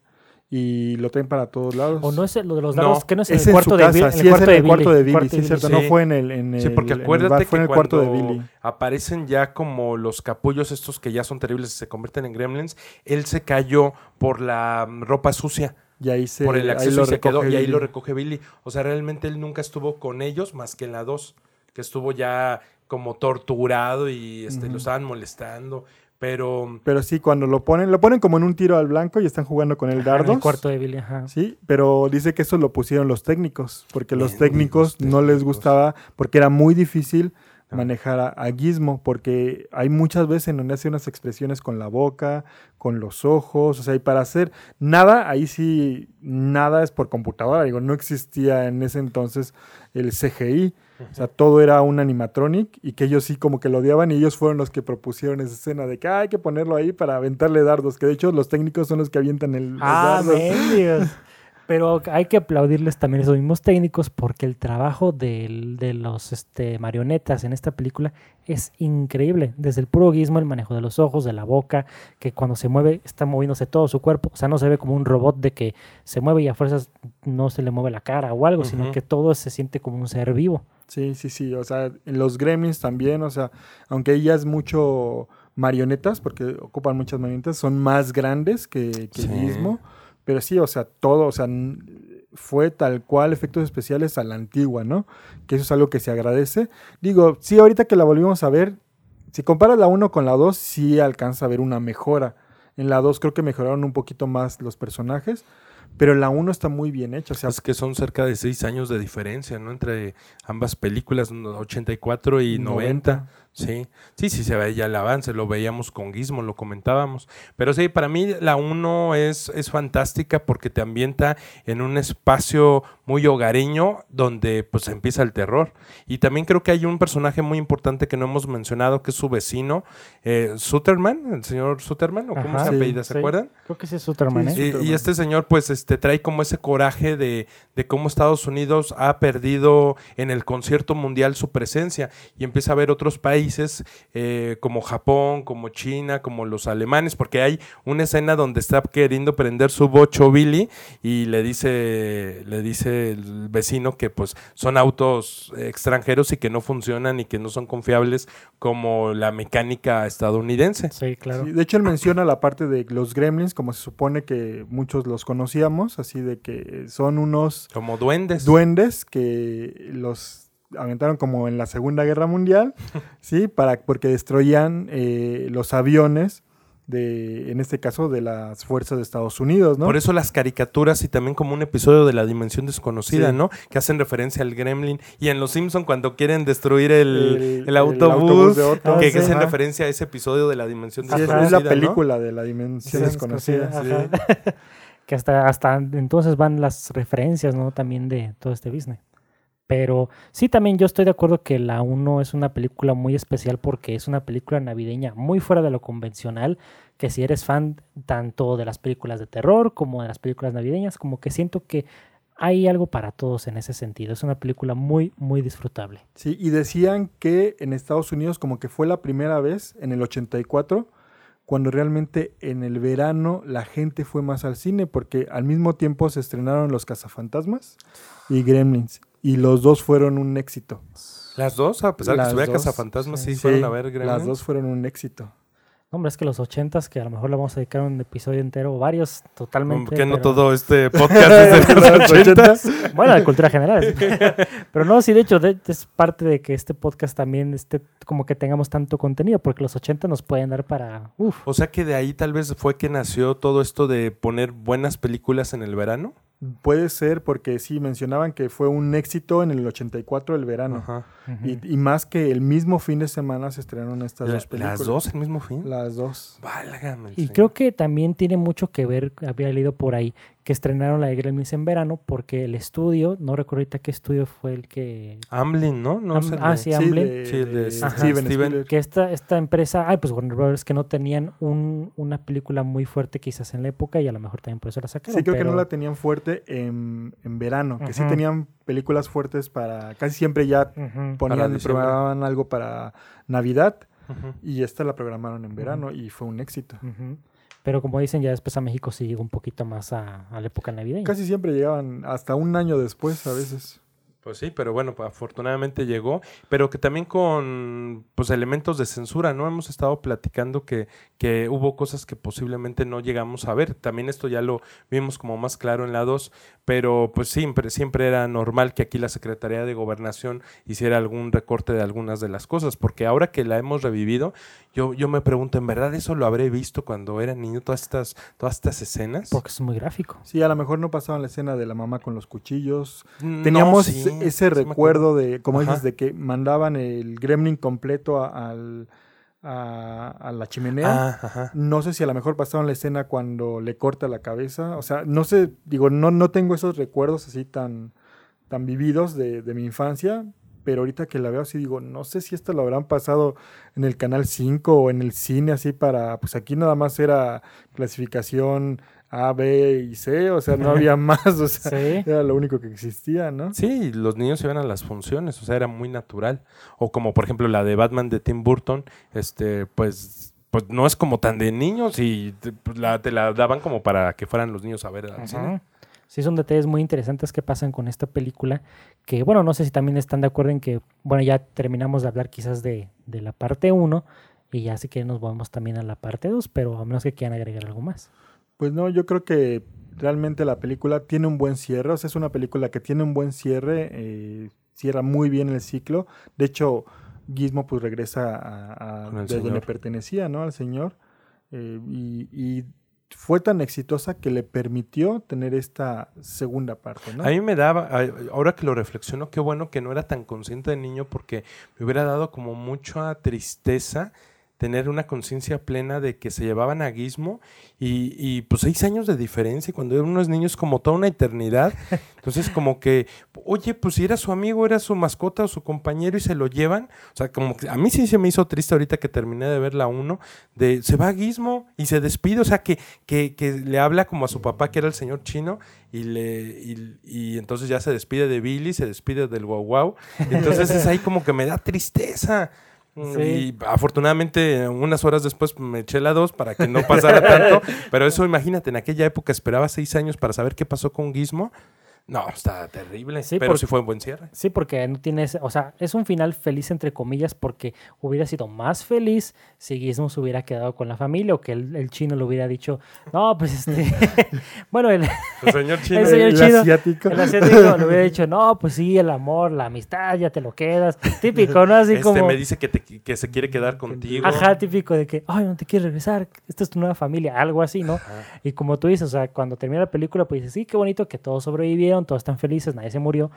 y lo traen para todos lados. O no es el- lo de los No, dados, que no es, es en el cuarto su de casa, Billy. sí, es en el cuarto de Billy, sí, cierto, no fue en el, en el Sí, porque en el acuérdate bar, fue en que el cuarto de cuando Billy. aparecen ya como los capullos estos que ya son terribles y se convierten en gremlins, él se cayó por la mm, ropa sucia, Y ahí se por el ahí acceso lo y se quedó y ahí Billy. lo recoge Billy. O sea, realmente él nunca estuvo con ellos más que en la 2, que estuvo ya como torturado y este, lo Ujú. estaban molestando, pero Pero sí, cuando lo ponen, lo ponen como en un tiro al blanco y están jugando con el dardos. el cuarto de Billy, ajá. Sí, pero dice que eso lo pusieron los técnicos, porque los Bien, técnicos no les gustaba, porque era muy difícil Ah. manejar a, a Gizmo, porque hay muchas veces en donde hace unas expresiones con la boca, con los ojos, o sea, y para hacer nada, ahí sí, nada es por computadora, digo, no existía en ese entonces el CGI, o sea, todo era un animatronic y que ellos sí como que lo odiaban y ellos fueron los que propusieron esa escena de que "Ah, hay que ponerlo ahí para aventarle dardos, que de hecho los técnicos son los que avientan el los Ah, dardos. mendigos. (laughs) Pero hay que aplaudirles también a esos mismos técnicos porque el trabajo del- de los este, marionetas en esta película es increíble. Desde el puro guismo, el manejo de los ojos, de la boca, que cuando se mueve está moviéndose todo su cuerpo. O sea, no se ve como un robot de que se mueve y a fuerzas no se le mueve la cara o algo, sino que todo se siente como un ser vivo. Sí, sí, sí. O sea, en los gremlins también, o sea, aunque ella es mucho marionetas, porque ocupan muchas marionetas, son más grandes que, que Sí. Gizmo. Pero sí, o sea, todo, o sea, fue tal cual efectos especiales a la antigua, ¿no? Que eso es algo que se agradece. Digo, sí, ahorita que la volvimos a ver, si comparas la 1 con la 2, sí alcanza a ver una mejora. En la 2 creo que mejoraron un poquito más los personajes, pero la 1 está muy bien hecha. O sea, es que son cerca de seis años de diferencia, ¿no? Entre ambas películas, no, 84 y 90. Sí, sí, sí se ve ya el avance, lo veíamos con Gizmo, lo comentábamos. Pero sí, para mí la 1 es, es fantástica porque te ambienta en un espacio muy hogareño donde pues empieza el terror. Y también creo que hay un personaje muy importante que no hemos mencionado, que es su vecino, eh, Sutterman, el señor Sutterman, o cómo Ajá, se sí, apellida, ¿se sí. acuerdan? Creo que es Superman, Sí, ¿eh? Y- Y, este señor, pues, este, trae como ese coraje de, de cómo Estados Unidos ha perdido en el concierto mundial su presencia y empieza a ver otros países eh, como Japón, como China, como los alemanes, porque hay una escena donde está queriendo prender su bocho Billy y le dice, le dice el vecino que pues son autos extranjeros y que no funcionan y que no son confiables como la mecánica estadounidense. Sí, claro. Sí, de hecho, él menciona la parte de los gremlins, como se supone que muchos los conocíamos, así de que son unos Como duendes. duendes que los aventaron como en la Segunda Guerra Mundial, (laughs) sí, para porque destruían eh, los aviones de, en este caso, de las fuerzas de Estados Unidos, ¿no? Por eso las caricaturas y también como un episodio de la dimensión desconocida, Sí. ¿no? Que hacen referencia al gremlin. Y en Los Simpson cuando quieren destruir el, El- el el autobús, que, Ah, que hacen Ajá. referencia a ese episodio de la dimensión Sí, es, desconocida. es la ¿no? película de la dimensión Sí, desconocida. (laughs) que hasta, hasta entonces van las referencias, ¿no? También de todo este business. Pero sí, también yo estoy de acuerdo que la 1 es una película muy especial porque es una película navideña muy fuera de lo convencional, que si eres fan tanto de las películas de terror como de las películas navideñas, como que siento que hay algo para todos en ese sentido. Es una película muy, muy disfrutable. Sí, y decían que en Estados Unidos como que fue la primera vez, en el 84, cuando realmente en el verano la gente fue más al cine, porque al mismo tiempo se estrenaron Los Cazafantasmas y Gremlins, y los dos fueron un éxito. Las dos, a pesar de Las que estuviera Cazafantasmas, sí, Sí, fueron a ver Gremlins. las dos fueron un éxito. Hombre, es que los ochentas, que a lo mejor le vamos a dedicar un episodio entero, o varios, totalmente. ¿Por qué no pero- todo (laughs) este podcast es de (laughs) los 80? Bueno, de cultura general. Pero no, sí, de hecho, de- es parte de que este podcast también esté como que tengamos tanto contenido, porque los 80 nos pueden dar para. Uf. O sea que de ahí tal vez fue que nació todo esto de poner buenas películas en el verano. Puede ser porque sí, mencionaban que fue un éxito en el 84 el verano. Ajá. Y, y más que el mismo fin de semana se estrenaron estas La- dos películas. ¿Las dos al mismo fin? Las dos. Válgame el Y señor. creo que también tiene mucho que ver, había leído por ahí, que estrenaron la de Gremlins en verano, porque el estudio, no recuerdo ahorita qué estudio fue el que. Amblin, ¿no? no Am- sé, ah, de- sí, Amblin. de, Sí, el de de Steven Steven. Que esta, esta empresa, ay, pues Warner Brothers, que no tenían un, una película muy fuerte quizás en la época y a lo mejor también por eso la sacaron. Sí, creo que no la tenían fuerte en, en verano, que sí tenían películas fuertes para... Casi siempre ya Ujú. Ponían, diciembre. programaban algo para Navidad y esta la programaron en verano y fue un éxito. Pero como dicen, ya después a México sí llegó un poquito más a, a la época navideña. Casi siempre llegaban hasta un año después a veces. Pues sí, pero bueno, afortunadamente llegó, pero que también con pues elementos de censura, ¿no? Hemos estado platicando que, que hubo cosas que posiblemente no llegamos a ver. También esto ya lo vimos como más claro en la 2, pero pues siempre, siempre era normal que aquí la Secretaría de Gobernación hiciera algún recorte de algunas de las cosas, porque ahora que la hemos revivido, yo, yo me pregunto, ¿en verdad eso lo habré visto cuando era niño, todas estas, todas estas escenas? Porque es muy gráfico. Sí, a lo mejor no pasaban la escena de la mamá con los cuchillos. No, Teníamos sí, ese- sí recuerdo de, como Ajá. dices, de que mandaban el gremlin completo a, al- a- a la chimenea. Ah. No sé si a lo mejor pasaron la escena cuando le corta la cabeza. O sea, no sé, digo, no, no tengo esos recuerdos así tan, tan vividos de, de mi infancia. Pero ahorita que la veo así digo, no sé si esto lo habrán pasado en el canal 5 o en el cine así para, pues aquí nada más era clasificación A, B y C, o sea, no había (laughs) más, o sea, Sí. era lo único que existía, ¿no? Sí, los niños iban a las funciones, o sea, era muy natural. O como por ejemplo la de Batman de Tim Burton, este, pues, pues no es como tan de niños y te, pues, la, te la daban como para que fueran los niños a ver al cine. Sí, son detalles muy interesantes que pasan con esta película. Que, bueno, no sé si también están de acuerdo en que, bueno, ya terminamos de hablar quizás de, de la parte 1 y ya sí que nos vamos también a la parte 2, pero a menos que quieran agregar algo más. Pues no, yo creo que realmente la película tiene un buen cierre, o sea, es una película que tiene un buen cierre, eh, cierra muy bien el ciclo. De hecho, Gizmo pues regresa a, a donde pertenecía, ¿no? Al señor. eh, y, y fue tan exitosa que le permitió tener esta segunda parte, ¿no? A mí me daba, ahora que lo reflexiono, qué bueno que no era tan consciente de niño porque me hubiera dado como mucha tristeza tener una conciencia plena de que se llevaban a Gizmo y, y, pues seis años de diferencia cuando uno es niño es como toda una eternidad. Entonces como que, oye, pues si era su amigo, era su mascota o su compañero y se lo llevan. O sea, como que a mí sí se me hizo triste ahorita que terminé de ver la 1, de se va a Gizmo y se despide, o sea, que, que, que le habla como a su papá que era el señor chino y le y, y entonces ya se despide de Billy, se despide del guau guau. Entonces es ahí como que me da tristeza. Sí. Y afortunadamente unas horas después me eché la dos para que no pasara tanto. (laughs) Pero eso imagínate, en aquella época esperaba seis años para saber qué pasó con Gizmo. No, está terrible. Sí, pero porque- sí fue un buen cierre. Sí, porque no tienes, o sea, es un final feliz entre comillas porque hubiera sido más feliz si Gizmo se hubiera quedado con la familia o que el, el chino le hubiera dicho, no, pues este, (laughs) bueno, el, El señor chino. (laughs) El señor el chido. asiático. el asiático le hubiera dicho, no, pues sí, el amor, la amistad, ya te lo quedas. Típico, ¿no? Así Este como, me dice que, te- que se quiere quedar contigo. ajá, típico de que, ay, no te quieres regresar, esta es tu nueva familia, algo así, ¿no? Ajá. Y como tú dices, o sea, cuando termina la película, pues dices, sí, qué bonito que todos sobrevivieron, todos están felices, nadie se murió.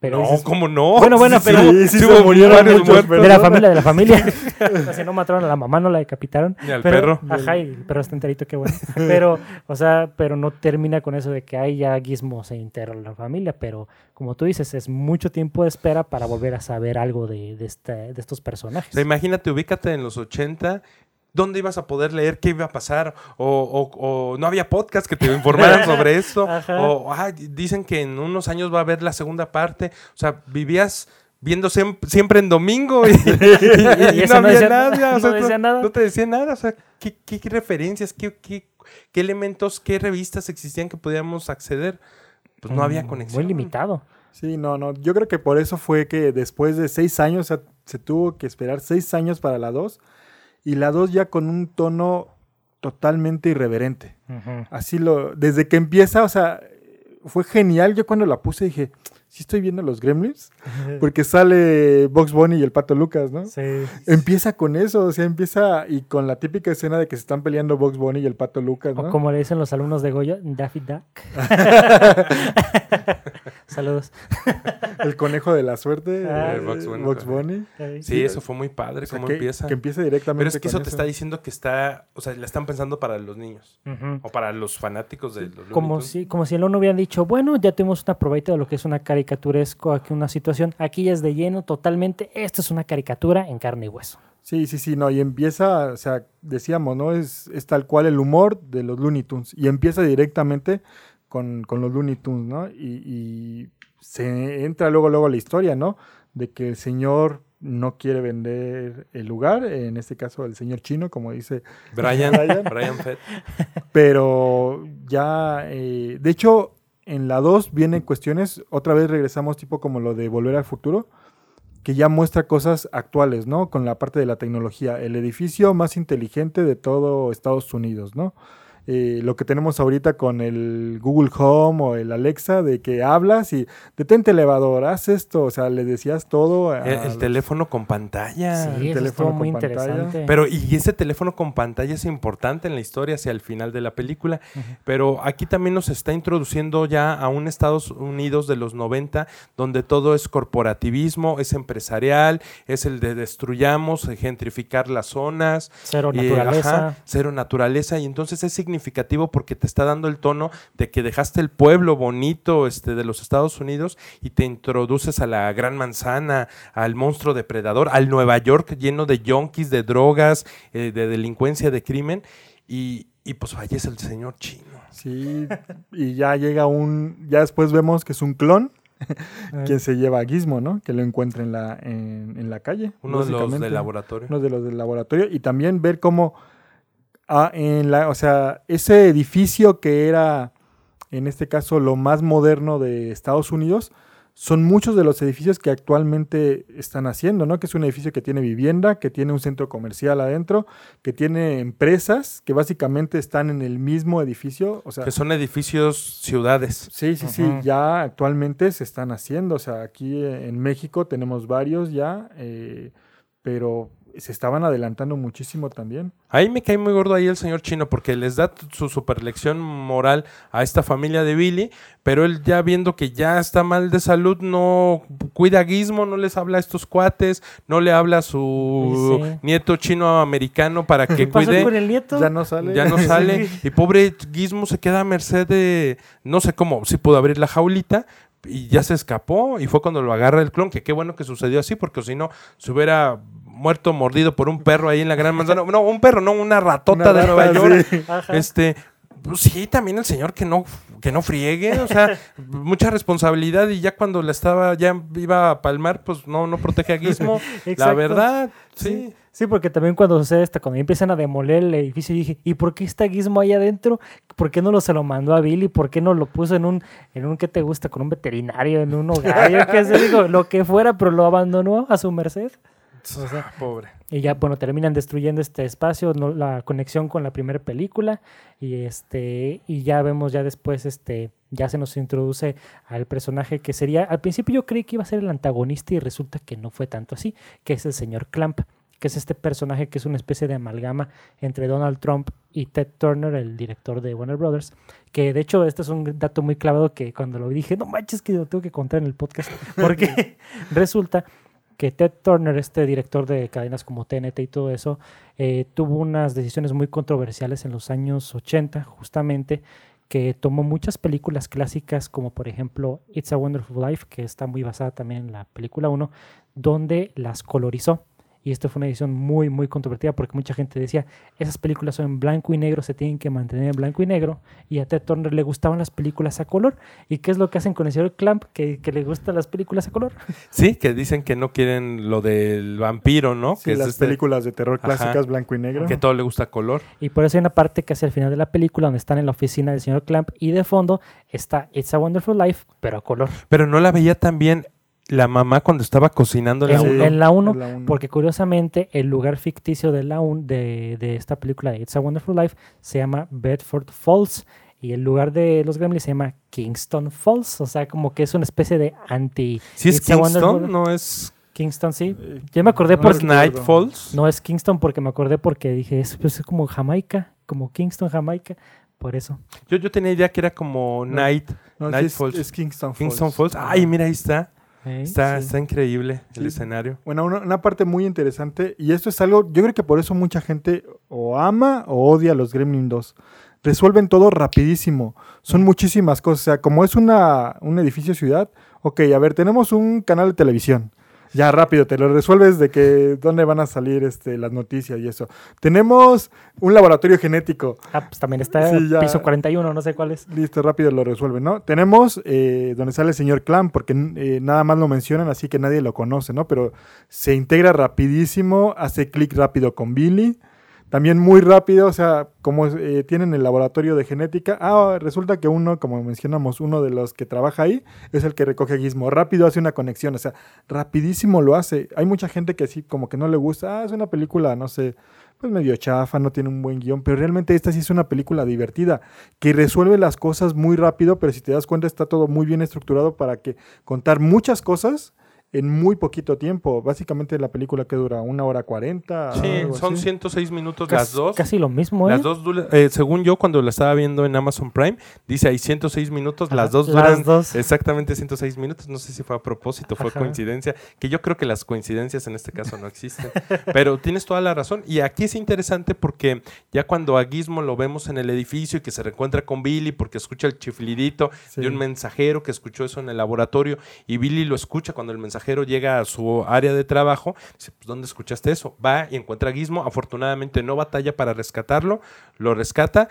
Pero no, dices, ¿cómo no? Bueno, bueno, pero- Sí, sí, se murieron muchos, muertos. de la familia, de la familia. (laughs) o sea, no mataron a la mamá, no la decapitaron. Ni al Pero- perro. Ajá, y el perro está enterito, qué bueno. Pero, o sea, pero no termina con eso de que ahí ya Gizmo se integra a la familia. Pero, como tú dices, es mucho tiempo de espera para volver a saber algo de, de, este- de estos personajes. O sea, imagínate, ubícate en los 80. ¿Dónde ibas a poder leer qué iba a pasar? O, o- o no había podcast que te informaran (laughs) sobre esto. Ajá. O "Ay, dicen que en unos años va a haber la segunda parte. O sea, vivías viendo siem- siempre en domingo y, (laughs) y- y Y eso no no había decía- nada. o no sea, decía nada. no te decía nada. O sea, ¿qué, qué- qué referencias, qué, qué- qué elementos, qué revistas existían que podíamos acceder? Pues no había Mm, conexión. Muy limitado. Sí, no, no. Yo creo que por eso fue que después de seis años, o sea, se tuvo que esperar seis años para la dos. Y la 2 ya con un tono totalmente irreverente. Así lo, desde que empieza, o sea, fue genial. Yo cuando la puse dije, sí estoy viendo los Gremlins, porque sale Box Bunny y el Pato Lucas, ¿no? Sí. Empieza con eso, o sea, empieza y con la típica escena de que se están peleando Box Bunny y el Pato Lucas, O ¿no? como le dicen los alumnos de Goya, Daffy Duck. (laughs) Saludos. El conejo de la suerte, Ah, eh, Bugs Bunny. Bugs Bunny. Sí, eso fue muy padre, O sea, cómo que, empieza. que empiece directamente Pero es que con eso te está diciendo que está, o sea, la están pensando para los niños o para los fanáticos de los Como si, como si el uno hubiera dicho, bueno, ya tuvimos una probadita de lo que es una caricaturesco, aquí una situación, aquí ya es de lleno totalmente, esto es una caricatura en carne y hueso. Sí, sí, sí, no, y empieza, o sea, decíamos, ¿no? Es, es tal cual el humor de los Looney Tunes, y empieza directamente con, con los Looney Tunes, ¿no? Y, y se entra luego, luego la historia, ¿no? De que el señor no quiere vender el lugar, en este caso el señor chino, como dice, Brian, Brian. Brian Fett. pero ya, eh, de hecho, en la 2 vienen cuestiones, otra vez regresamos tipo como lo de Volver al Futuro, que ya muestra cosas actuales, ¿no? Con la parte de la tecnología, el edificio más inteligente de todo Estados Unidos, ¿no? Eh, lo que tenemos ahorita con el Google Home o el Alexa, de que hablas y detente elevador, haz esto, o sea, le decías todo. a El, el los- teléfono con pantalla. sí, eso teléfono estuvo muy pantalla. interesante. Pero y ese teléfono con pantalla es importante en la historia hacia el final de la película. Pero aquí también nos está introduciendo ya a un Estados Unidos de los 90 donde todo es corporativismo, es empresarial, es el de destruyamos, de gentrificar las zonas. Cero y, naturaleza. ajá, cero naturaleza. Y entonces es significativo porque te está dando el tono de que dejaste el pueblo bonito este, de los Estados Unidos y te introduces a la gran manzana, al monstruo depredador, al Nueva York lleno de yonkis, de drogas, eh, de delincuencia, de crimen. Y, y pues fallece el señor chino. Sí, y ya llega un, ya después vemos que es un clon (laughs) quien se lleva a Gizmo, ¿no? Que lo encuentra en la, en, en la calle. Uno de los del laboratorio. Uno de los del laboratorio. Y también ver cómo, ah, en la, o sea, ese edificio que era, en este caso, lo más moderno de Estados Unidos, son muchos de los edificios que actualmente están haciendo, ¿no? Que es un edificio que tiene vivienda, que tiene un centro comercial adentro, que tiene empresas que básicamente están en el mismo edificio. O sea, Que son edificios ciudades. Sí, sí, sí, Ujú. ya actualmente se están haciendo. O sea, aquí eh, en México tenemos varios ya, eh, pero se estaban adelantando muchísimo también. Ahí me cae muy gordo ahí el señor chino porque les da su super lección moral a esta familia de Billy, pero él ya viendo que ya está mal de salud, no cuida a Gizmo, no les habla a estos cuates, no le habla a su Sí, sí. nieto chino americano para que ¿Qué (laughs) pasó cuide. con el nieto? Ya no sale. Ya no (laughs) sale. Y pobre Gizmo se queda a merced de. No sé cómo, si pudo abrir la jaulita. Y ya se escapó. Y fue cuando lo agarra el clon. Que qué bueno que sucedió así, porque si no, se hubiera muerto mordido por un perro ahí en la gran manzana. No, un perro, no, una ratota Una de Nueva York. sí. Este. pues sí, también el señor que no, que no friegue, o sea, (laughs) mucha responsabilidad y ya cuando le estaba, ya iba a palmar, pues no, no protege a Gizmo. (laughs) la verdad, sí. Sí. Sí, porque también cuando sucede esto, cuando empiezan a demoler el edificio, dije, ¿y por qué está Gizmo ahí adentro? ¿Por qué no lo se lo mandó a Billy? ¿Por qué no lo puso en un, en un, ¿qué te gusta? Con un veterinario, en un hogar, yo qué sé, digo, lo que fuera, pero lo abandonó a su merced. O sea, Pobre. y ya, bueno, terminan destruyendo este espacio, no- la conexión con la primera película. Y este, y ya vemos ya después, este, ya se nos introduce al personaje que sería, al principio yo creí que iba a ser el antagonista y resulta que no fue tanto así, que es el señor Clamp, que es este personaje que es una especie de amalgama entre Donald Trump y Ted Turner, el director de Warner Brothers. Que de hecho, este es un dato muy clavado que cuando lo dije, no manches que lo tengo que contar en el podcast, porque (laughs) resulta que Ted Turner, este director de cadenas como TNT y todo eso, eh, tuvo unas decisiones muy controversiales en los años 80, justamente, que tomó muchas películas clásicas, como por ejemplo It's a Wonderful Life, que está muy basada también en la película 1, donde las colorizó. Y esto fue una decisión muy, muy controvertida porque mucha gente decía, esas películas son en blanco y negro, se tienen que mantener en blanco y negro. Y a Ted Turner le gustaban las películas a color. ¿Y qué es lo que hacen con el señor Clamp? Que, que le gustan las películas a color. (laughs) Sí, que dicen que no quieren lo del vampiro, ¿no? Sí, que es las este- películas de terror Ajá. clásicas, blanco y negro. que todo le gusta color. Y por eso hay una parte que hacia el final de la película donde están en la oficina del señor Clamp y de fondo está It's a Wonderful Life, pero a color. Pero no la veía tan bien la mamá cuando estaba cocinando en la En, uno. en la 1, en la uno. porque curiosamente el lugar ficticio de la un- de, de esta película de It's a Wonderful Life se llama Bedford Falls y el lugar de los Gremlins se llama Kingston Falls, o sea, como que es una especie de anti Si es It's a Wonderful Kingston, Life. no es, Kingston, sí. Eh, Yo me acordé no es Night. Falls. no es Kingston porque me acordé porque dije, es, pues, es como Jamaica, como Kingston, Jamaica, por eso. Yo, yo tenía idea que era como No. Night, No, sí Night es, Falls. es Kingston Falls. Kingston Falls. Ay, mira, ahí está. ¿Eh? Está, Sí. está increíble el Sí. escenario. Bueno, una, una parte muy interesante, y esto es algo, yo creo que por eso mucha gente o ama o odia a los Gremlin 2. Resuelven todo rapidísimo. Son Mm. muchísimas cosas. O sea, como es una, un edificio ciudad, ok, a ver, tenemos un canal de televisión. Ya rápido, te lo resuelves de que dónde van a salir este, las noticias y eso. Tenemos un laboratorio genético. Ah, pues también está Sí, ya. piso 41, no sé cuál es. Listo, rápido lo resuelven, ¿no? Tenemos eh, donde sale el señor Clam, porque eh, nada más lo mencionan, así que nadie lo conoce, ¿no? Pero se integra rapidísimo, hace clic rápido con Billy. También muy rápido, o sea, como eh, tienen el laboratorio de genética, ah, resulta que uno, como mencionamos, uno de los que trabaja ahí es el que recoge a Gizmo. Rápido hace una conexión, o sea, rapidísimo lo hace. Hay mucha gente que sí, como que no le gusta, ah, es una película, no sé, pues medio chafa, no tiene un buen guion, pero realmente esta sí es una película divertida, que resuelve las cosas muy rápido, pero si te das cuenta está todo muy bien estructurado para que contar muchas cosas en muy poquito tiempo. Básicamente la película que dura una hora cuarenta. Sí, son así. 106 minutos Casi, las dos. Casi lo mismo, ¿eh? Las dos, dura- eh, según yo, cuando la estaba viendo en Amazon Prime, dice ahí 106 minutos, las dos las duran dos. exactamente 106 minutos. No sé si fue a propósito, fue Ajá. coincidencia, que yo creo que las coincidencias en este caso no existen. (laughs) Pero tienes toda la razón. Y aquí es interesante porque ya cuando a Gizmo lo vemos en el edificio y que se reencuentra con Billy porque escucha el chiflidito Sí. de un mensajero que escuchó eso en el laboratorio y Billy lo escucha cuando el mensajero llega a su área de trabajo, dice, pues ¿dónde escuchaste eso? Va y encuentra a Gizmo, afortunadamente no batalla para rescatarlo, lo rescata,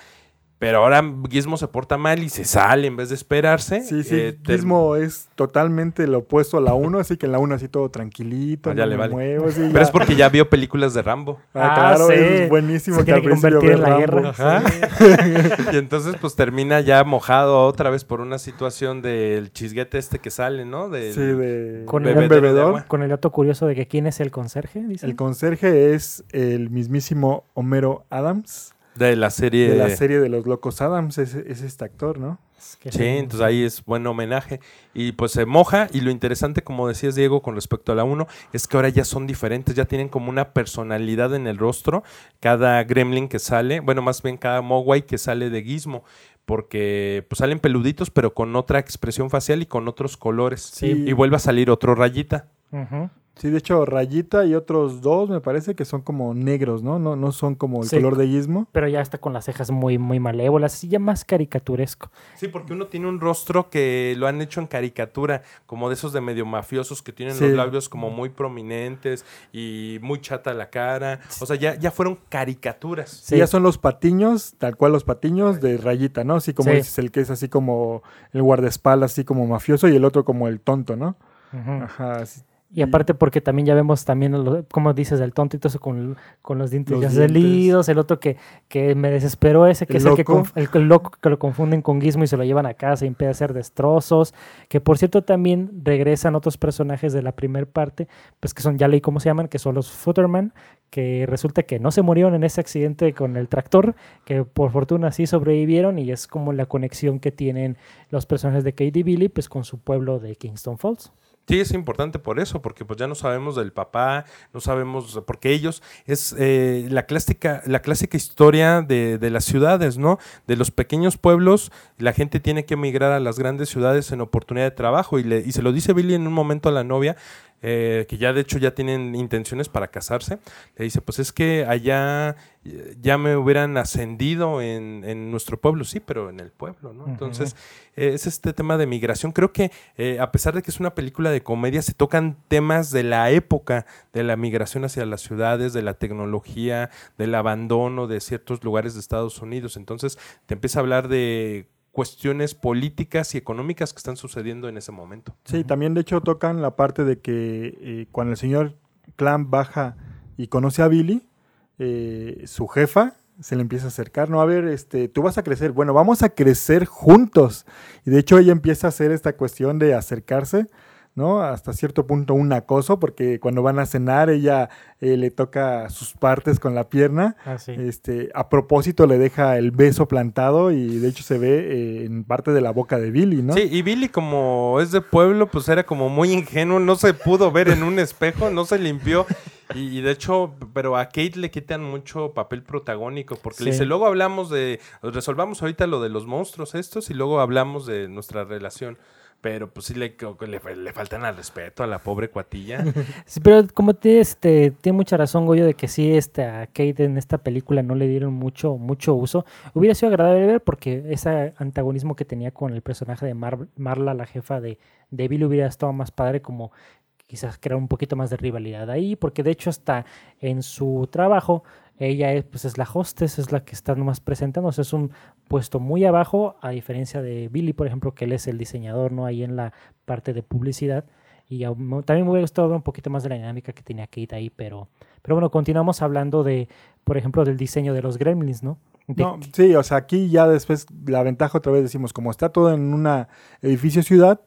pero ahora Gizmo se porta mal y se sale en vez de esperarse. Sí, sí, eh, Gizmo es totalmente lo opuesto a la 1, así que en la 1 así todo tranquilito, Ah, ya no le vale. muevo, sí, Pero ya. es porque ya vio películas de Rambo. Ah, Ah, claro, sí. es buenísimo Se que tiene que convertir en la Rambo. guerra. Ajá. (laughs) y entonces pues termina ya mojado otra vez por una situación del chisguete este que sale, ¿no? Del- Sí, de Con el bebedor. Con el dato curioso de que quién es el conserje, dice. El conserje es el mismísimo Homero Adams de la serie. de la serie de los locos Adams, es, es este actor, ¿no? Es que Sí, sí. entonces ahí es buen homenaje. Y pues se moja. Y lo interesante, como decías, Diego, con respecto a la 1, es que ahora ya son diferentes, ya tienen como una personalidad en el rostro. Cada gremlin que sale, bueno, más bien cada Mogwai que sale de Gizmo. Porque pues salen peluditos, pero con otra expresión facial y con otros colores. Sí. Y vuelve a salir otro rayita. Ujú. Sí, de hecho, Rayita y otros dos me parece que son como negros, ¿no? No, no son como el Sí. color de Gizmo. Pero ya está con las cejas muy, muy malévolas, así ya más caricaturesco. Sí, porque uno tiene un rostro que lo han hecho en caricatura, como de esos de medio mafiosos que tienen Sí. los labios como muy prominentes y muy chata la cara. O sea, ya, ya fueron caricaturas. Sí, ya son los patiños, tal cual los patiños de Rayita, ¿no? Así como Sí. dices, el que es así como el guardaespaldas, así como mafioso, y el otro como el tonto, ¿no? Ujú. Ajá. así. Y aparte porque también ya vemos también, como dices, el tontito con, con los dientes Los ya salidos, el otro que, que me desesperó ese, que El es el que, el, el loco que lo confunden con Gizmo y se lo llevan a casa y empieza a hacer destrozos, que por cierto también regresan otros personajes de la primera parte, pues que son, ya leí cómo se llaman, que son los Footerman, que resulta que no se murieron en ese accidente con el tractor, que por fortuna sí sobrevivieron y es como la conexión que tienen los personajes de Katie Billy pues con su pueblo de Kingston Falls. Sí, es importante por eso, porque pues ya no sabemos del papá, no sabemos, porque ellos es eh, la clásica, la clásica historia de, de las ciudades, ¿no? De los pequeños pueblos, la gente tiene que emigrar a las grandes ciudades en oportunidad de trabajo, y, le, y se lo dice Billy en un momento a la novia, eh, que ya de hecho ya tienen intenciones para casarse, le dice, pues es que allá eh, ya me hubieran ascendido en, en nuestro pueblo, sí, pero en el pueblo, ¿no? Entonces, eh, es este tema de migración. Creo que eh, a pesar de que es una película de comedia, se tocan temas de la época, de la migración hacia las ciudades, de la tecnología, del abandono de ciertos lugares de Estados Unidos. Entonces, te empieza a hablar de cuestiones políticas y económicas que están sucediendo en ese momento. Sí, también de hecho tocan la parte de que eh, cuando el señor Clam baja y conoce a Billy, eh, su jefa se le empieza a acercar, no, a ver, este, tú vas a crecer, bueno, vamos a crecer juntos. Y de hecho ella empieza a hacer esta cuestión de acercarse, ¿no? Hasta cierto punto un acoso, porque cuando van a cenar ella eh, le toca sus partes con la pierna. Ah, sí. Este, a propósito le deja el beso plantado y de hecho se ve eh, en parte de la boca de Billy, ¿no? Sí, y Billy como es de pueblo, pues era como muy ingenuo, no se pudo ver en un espejo, no se limpió. Y, y de hecho, pero a Kate le quitan mucho papel protagónico, porque le dice, luego hablamos de, resolvamos ahorita lo de los monstruos estos y luego hablamos de nuestra relación. Pero pues sí le, le, le faltan al respeto a la pobre cuatilla. (laughs) Sí, pero como te, este, tiene mucha razón, Goyo, de que sí, este, a Kate en esta película no le dieron mucho, mucho uso. Hubiera sido agradable ver porque ese antagonismo que tenía con el personaje de Mar- Marla, la jefa de, de Bill, hubiera estado más padre como quizás crear un poquito más de rivalidad ahí, porque de hecho hasta en su trabajo ella es, pues, es la hostess, es la que está nomás presentándose, es un puesto muy abajo, a diferencia de Billy, por ejemplo, que él es el diseñador, ¿no? Ahí en la parte de publicidad. Y también me hubiera gustado ver un poquito más de la dinámica que tenía Kate ahí, pero, pero bueno, continuamos hablando de, por ejemplo, del diseño de los gremlins, ¿no? De- No, sí, o sea, aquí ya después la ventaja otra vez decimos, como está todo en una edificio ciudad,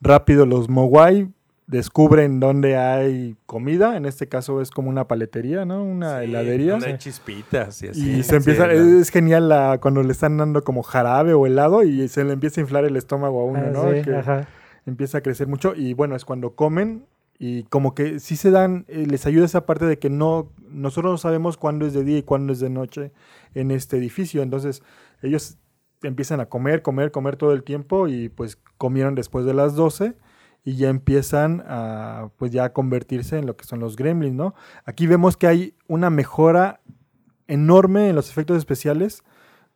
rápido los Mogwai descubren dónde hay comida, en este caso es como una paletería, ¿no? Una Sí, heladería. donde hay chispitas y así. Y se empieza, Sí, ¿no? es genial la, cuando le están dando como jarabe o helado y se le empieza a inflar el estómago a uno, Ah, ¿no? sí, Que ajá. empieza a crecer mucho y bueno, es cuando comen y como que sí se dan, eh, les ayuda esa parte de que no, nosotros no sabemos cuándo es de día y cuándo es de noche en este edificio, entonces ellos empiezan a comer, comer, comer todo el tiempo y pues comieron después de las 12 y ya empiezan a pues ya a convertirse en lo que son los gremlins, ¿no? Aquí vemos que hay una mejora enorme en los efectos especiales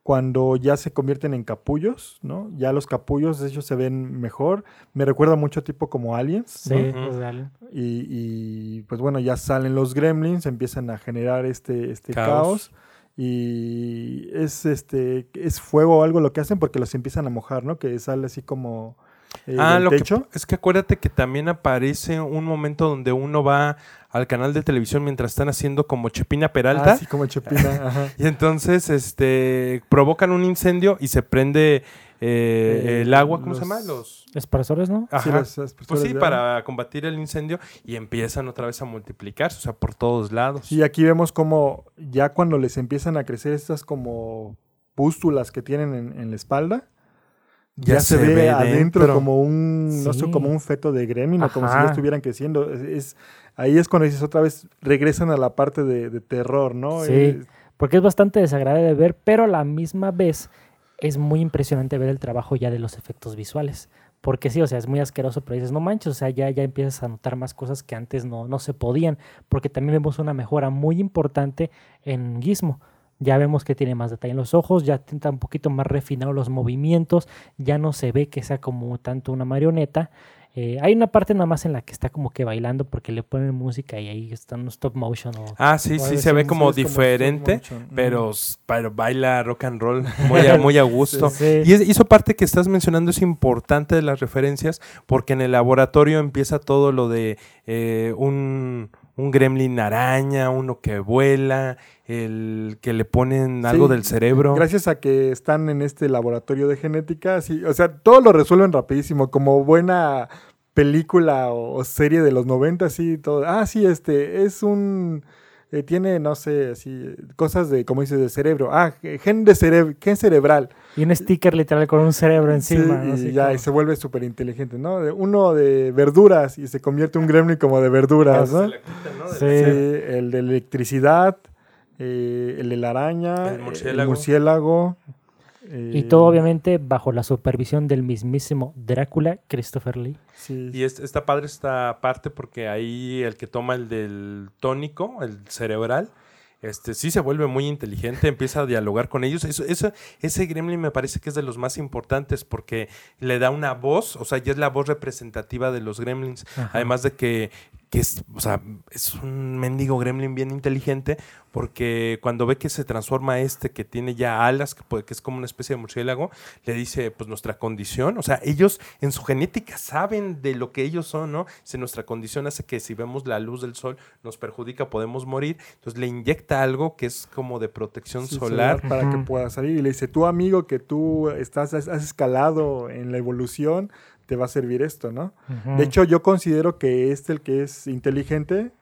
cuando ya se convierten en capullos, ¿no? Ya los capullos de hecho se ven mejor. Me recuerda mucho tipo como aliens. Sí, pues, dale. Y, y, pues bueno, ya salen los gremlins, empiezan a generar este, este caos. Caos. Y es este es fuego o algo lo que hacen porque los empiezan a mojar, ¿no? Que sale así como eh, Ah, lo que es que acuérdate que también aparece un momento donde uno va al canal de televisión mientras están haciendo como Chepina Peralta. Ah, sí, como chepina. (laughs) ajá. Y entonces este provocan un incendio y se prende eh, Eh, el agua, ¿cómo los- se llama? Los Esparcidores, ¿no? Sí, Ajá. las Pues sí, para combatir el incendio y empiezan otra vez a multiplicarse, o sea, por todos lados. Sí, aquí vemos como ya cuando les empiezan a crecer estas como pústulas que tienen en, en la espalda, ya, Ya se, se ve, ve adentro dentro. como un, no sé, como un feto de gremlin como si ya estuvieran creciendo. Es, es- ahí es cuando dices otra vez, regresan a la parte de, de terror, ¿no? Sí. Eh, Porque es bastante desagradable de ver, pero a la misma vez es muy impresionante ver el trabajo ya de los efectos visuales. Porque sí, o sea, es muy asqueroso, pero dices, no manches, o sea, ya, ya empiezas a notar más cosas que antes no, no se podían. Porque también vemos una mejora muy importante en Gizmo. Ya vemos que tiene más detalle en los ojos, ya está un poquito más refinado los movimientos, ya no se ve que sea como tanto una marioneta. Eh, hay una parte nada más en la que está como que bailando porque le ponen música y ahí está un stop motion. O, Ah, sí, sí, se ve como diferente, pero, pero baila rock and roll (laughs) muy a, muy a gusto. Sí. Y es- eso parte que estás mencionando es importante de las referencias porque en el laboratorio empieza todo lo de eh, un, un gremlin araña, uno que vuela, el que le ponen algo Sí, del cerebro. Gracias a que están en este laboratorio de genética, sí, o sea, todo lo resuelven rapidísimo, como buena película o, o serie de los 90, sí, todo. Ah, sí, este, es un... eh, tiene, no sé, así, cosas de, como dices, de cerebro. Ah, gen de cerebro, gen cerebral. Y un sticker literal con un cerebro encima. Sí, ¿no? y Así ya, como- y se vuelve súper inteligente, ¿no? De- uno de verduras y se convierte un gremlin como de verduras, ¿no? se la quita, ¿no? De Sí. El de electricidad, eh, el de la araña, El el murciélago. Murciélago, Y eh, todo obviamente bajo la supervisión del mismísimo Drácula, Christopher Lee. sí. Y es- está padre esta parte porque ahí el que toma el del tónico, el cerebral, este sí se vuelve muy inteligente, empieza a dialogar con ellos. Eso, eso- ese gremlin me parece que es de los más importantes porque le da una voz, o sea, ya es la voz representativa de los gremlins. Ajá. Además de que, que es, o sea, es un mendigo gremlin bien inteligente porque cuando ve que se transforma este que tiene ya alas, que, puede- que es como una especie de murciélago, le dice pues nuestra condición, o sea, ellos en su genética saben de lo que ellos son, ¿no? Si nuestra condición hace que si vemos la luz del sol nos perjudica, podemos morir, entonces le inyecta algo que es como de protección Sí, solar. para que pueda salir. Y le dice, tú amigo que tú estás, has escalado en la evolución, te va a servir esto, ¿no? De hecho, yo considero que este, el que es inteligente,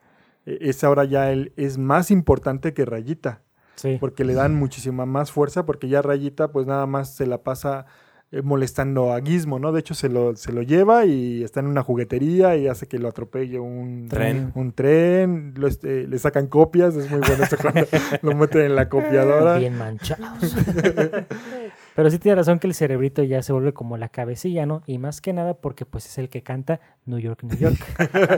eh, es ahora ya el, es más importante que Rayita, sí. porque le dan muchísima más fuerza, porque ya Rayita pues nada más se la pasa eh, molestando a Gizmo, ¿no? De hecho, se lo, se lo lleva y está en una juguetería y hace que lo atropelle un Tren. un tren, lo este, le sacan copias, es muy bueno eso cuando (laughs) lo meten en la copiadora. Bien manchados. (laughs) Pero sí tiene razón que el cerebrito ya se vuelve como la cabecilla, ¿no? Y más que nada porque pues es el que canta New York, New York. (laughs)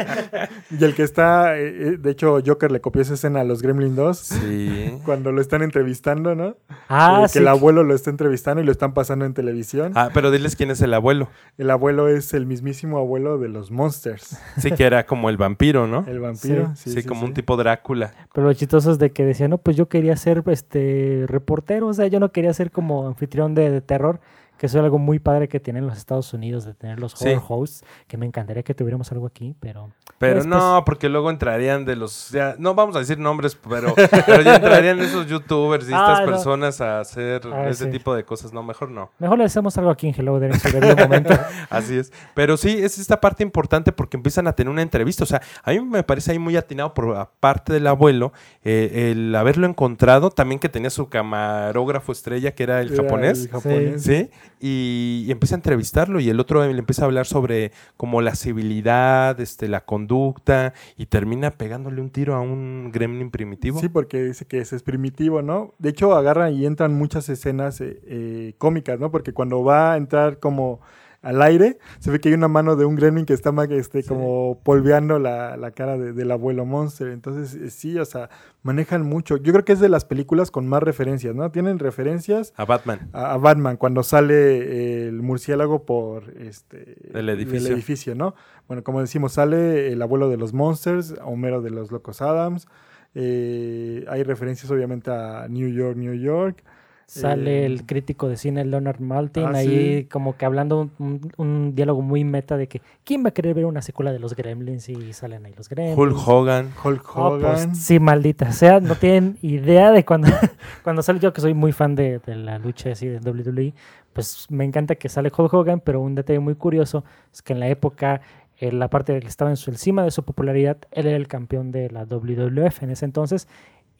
Y el que está, eh, eh, de hecho, Joker le copió esa escena a los Gremlin 2 Sí. (laughs) cuando lo están entrevistando, ¿no? Ah, Eh, que sí. el abuelo lo está entrevistando y lo están pasando en televisión. Ah, pero diles quién es el abuelo. El abuelo es el mismísimo abuelo de los Monsters, Sí, que era como el vampiro, ¿no? el vampiro. Sí, Sí, sí, como sí. un tipo Drácula. Pero lo chistoso es de que decía, no, pues yo quería ser este reportero, o sea, yo no quería ser como anfitrión de, terror, que eso es algo muy padre que tienen los Estados Unidos, de tener los Sí. horror hosts, que me encantaría que tuviéramos algo aquí, pero... Pero Después- no, porque luego entrarían de los. ya, no vamos a decir nombres, pero, pero ya entrarían esos youtubers y (laughs) estas Ah, no. personas a hacer Ah, ese sí. tipo de cosas. No, mejor no. Mejor le hacemos algo aquí en Hello There en su debido momento. (laughs) Así es. Pero sí, es esta parte importante porque empiezan a tener una entrevista. O sea, a mí me parece ahí muy atinado por aparte del abuelo, eh, el haberlo encontrado, también que tenía su camarógrafo estrella, que era el Era japonés. el japonés. Sí, y, empieza a entrevistarlo y el otro le empieza a hablar sobre como la civilidad, este, la conducta y termina pegándole un tiro a un gremlin primitivo. Sí, porque dice que ese es primitivo, ¿no? De hecho, agarran y entran muchas escenas eh, eh, cómicas, ¿no? Porque cuando va a entrar como al aire, se ve que hay una mano de un gremlin que está este, como polveando la, la cara de- del abuelo Monster. Entonces, eh, sí, o sea, manejan mucho. Yo creo que es de las películas con más referencias, ¿no? Tienen referencias A Batman. a, a Batman cuando sale eh, el murciélago por este El edificio. edificio, ¿no? Bueno, como decimos, sale el abuelo de los Monsters, Homero de los Locos Adams. eh, hay referencias obviamente a New York, New York. Sale Eh, el crítico de cine Leonard Maltin ah, ahí sí. como que hablando un, un- un diálogo muy meta de que ¿quién va a querer ver una secuela de los Gremlins? Y salen ahí los Gremlins. Hulk Hogan. Hulk Oh, pues, Hogan. sí, maldita sea, no tienen idea de cuando, (laughs) cuando sale yo que soy muy fan de, de la lucha así de WWE, pues me encanta que sale Hulk Hogan, pero un detalle muy curioso es que en la época, en la parte de que estaba en su encima de su popularidad, él era el campeón de la WWF en ese entonces,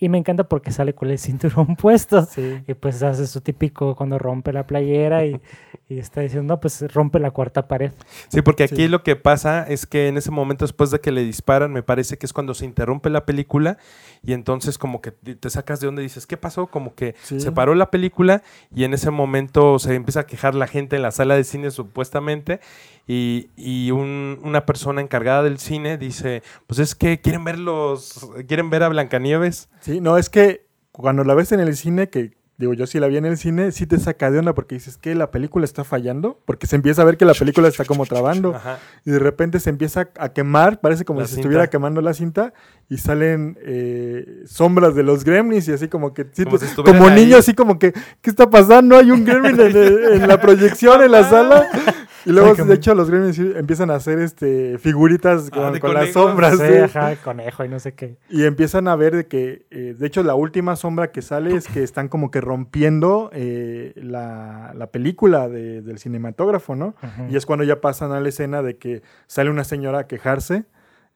y me encanta porque sale con el (laughs) cinturón puesto. Sí. Y pues hace su típico cuando rompe la playera y, (laughs) y está diciendo, no, pues rompe la cuarta pared. Sí, porque aquí Sí. lo que pasa es que en ese momento después de que le disparan, me parece que es cuando se interrumpe la película y entonces como que te sacas de donde dices, ¿qué pasó? Como que Sí. se paró la película y en ese momento se empieza a quejar la gente en la sala de cine supuestamente y, y un- una persona encargada del cine dice, pues es que quieren ver los, quieren ver a Blancanieves. Sí, no, es que cuando la ves en el cine, que digo yo sí la vi en el cine, sí te saca de onda porque dices que la película está fallando, porque se empieza a ver que la película está como trabando. (laughs) Ajá. y de repente se empieza a quemar, parece como La si se estuviera quemando la cinta y salen eh, sombras de los gremlins y así como que sí, Como pues, si ahí. niño así como que ¿qué está pasando? Hay un gremlin en, la proyección en la (laughs) sala y luego de hecho los gremlins empiezan a hacer este figuritas Ah, con, de con las sombras Sí, sí. ajá, conejo y no sé qué. y empiezan a ver de que eh, de hecho la última sombra que sale es que están como que rompiendo eh, la, la película de- del cinematógrafo, ¿no? Ujú. Y es cuando ya pasan a la escena de que sale una señora a quejarse.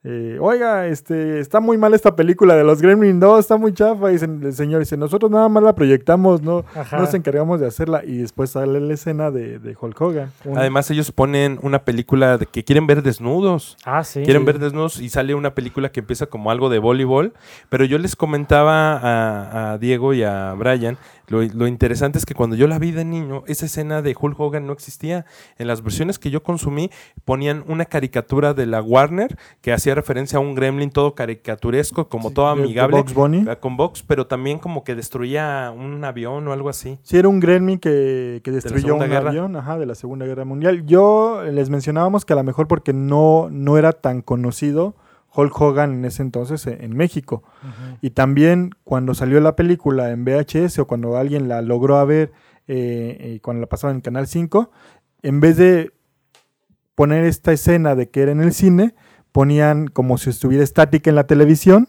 eh, Oiga, este, está muy mal esta película de los Gremlin 2, está muy chafa. Y el señor dice, nosotros nada más la proyectamos, no Ajá. nos encargamos de hacerla. Y después sale la escena de, de Hulk Hogan. Un- Además ellos ponen una película de que quieren ver desnudos. ah, sí. quieren ver desnudos y sale una película que empieza como algo de voleibol. Pero yo les comentaba a, a Diego y a Brian, lo, lo interesante es que cuando yo la vi de niño, esa escena de Hulk Hogan no existía. En las versiones que yo consumí ponían una caricatura de la Warner que hacía referencia a un gremlin todo caricaturesco, como Sí, todo amigable. Bugs Bunny. Con Box, pero también como que destruía un avión o algo así. Sí, era un Gremlin que, que destruyó un Guerra. avión ajá, de la Segunda Guerra Mundial. Yo les mencionábamos que a lo mejor porque no, no era tan conocido Hulk Hogan en ese entonces eh, en México. Y también cuando salió la película en VHS o cuando alguien la logró ver eh, eh, cuando la pasaban en Canal 5, en vez de poner esta escena de que era en el cine, ponían como si estuviera estática en la televisión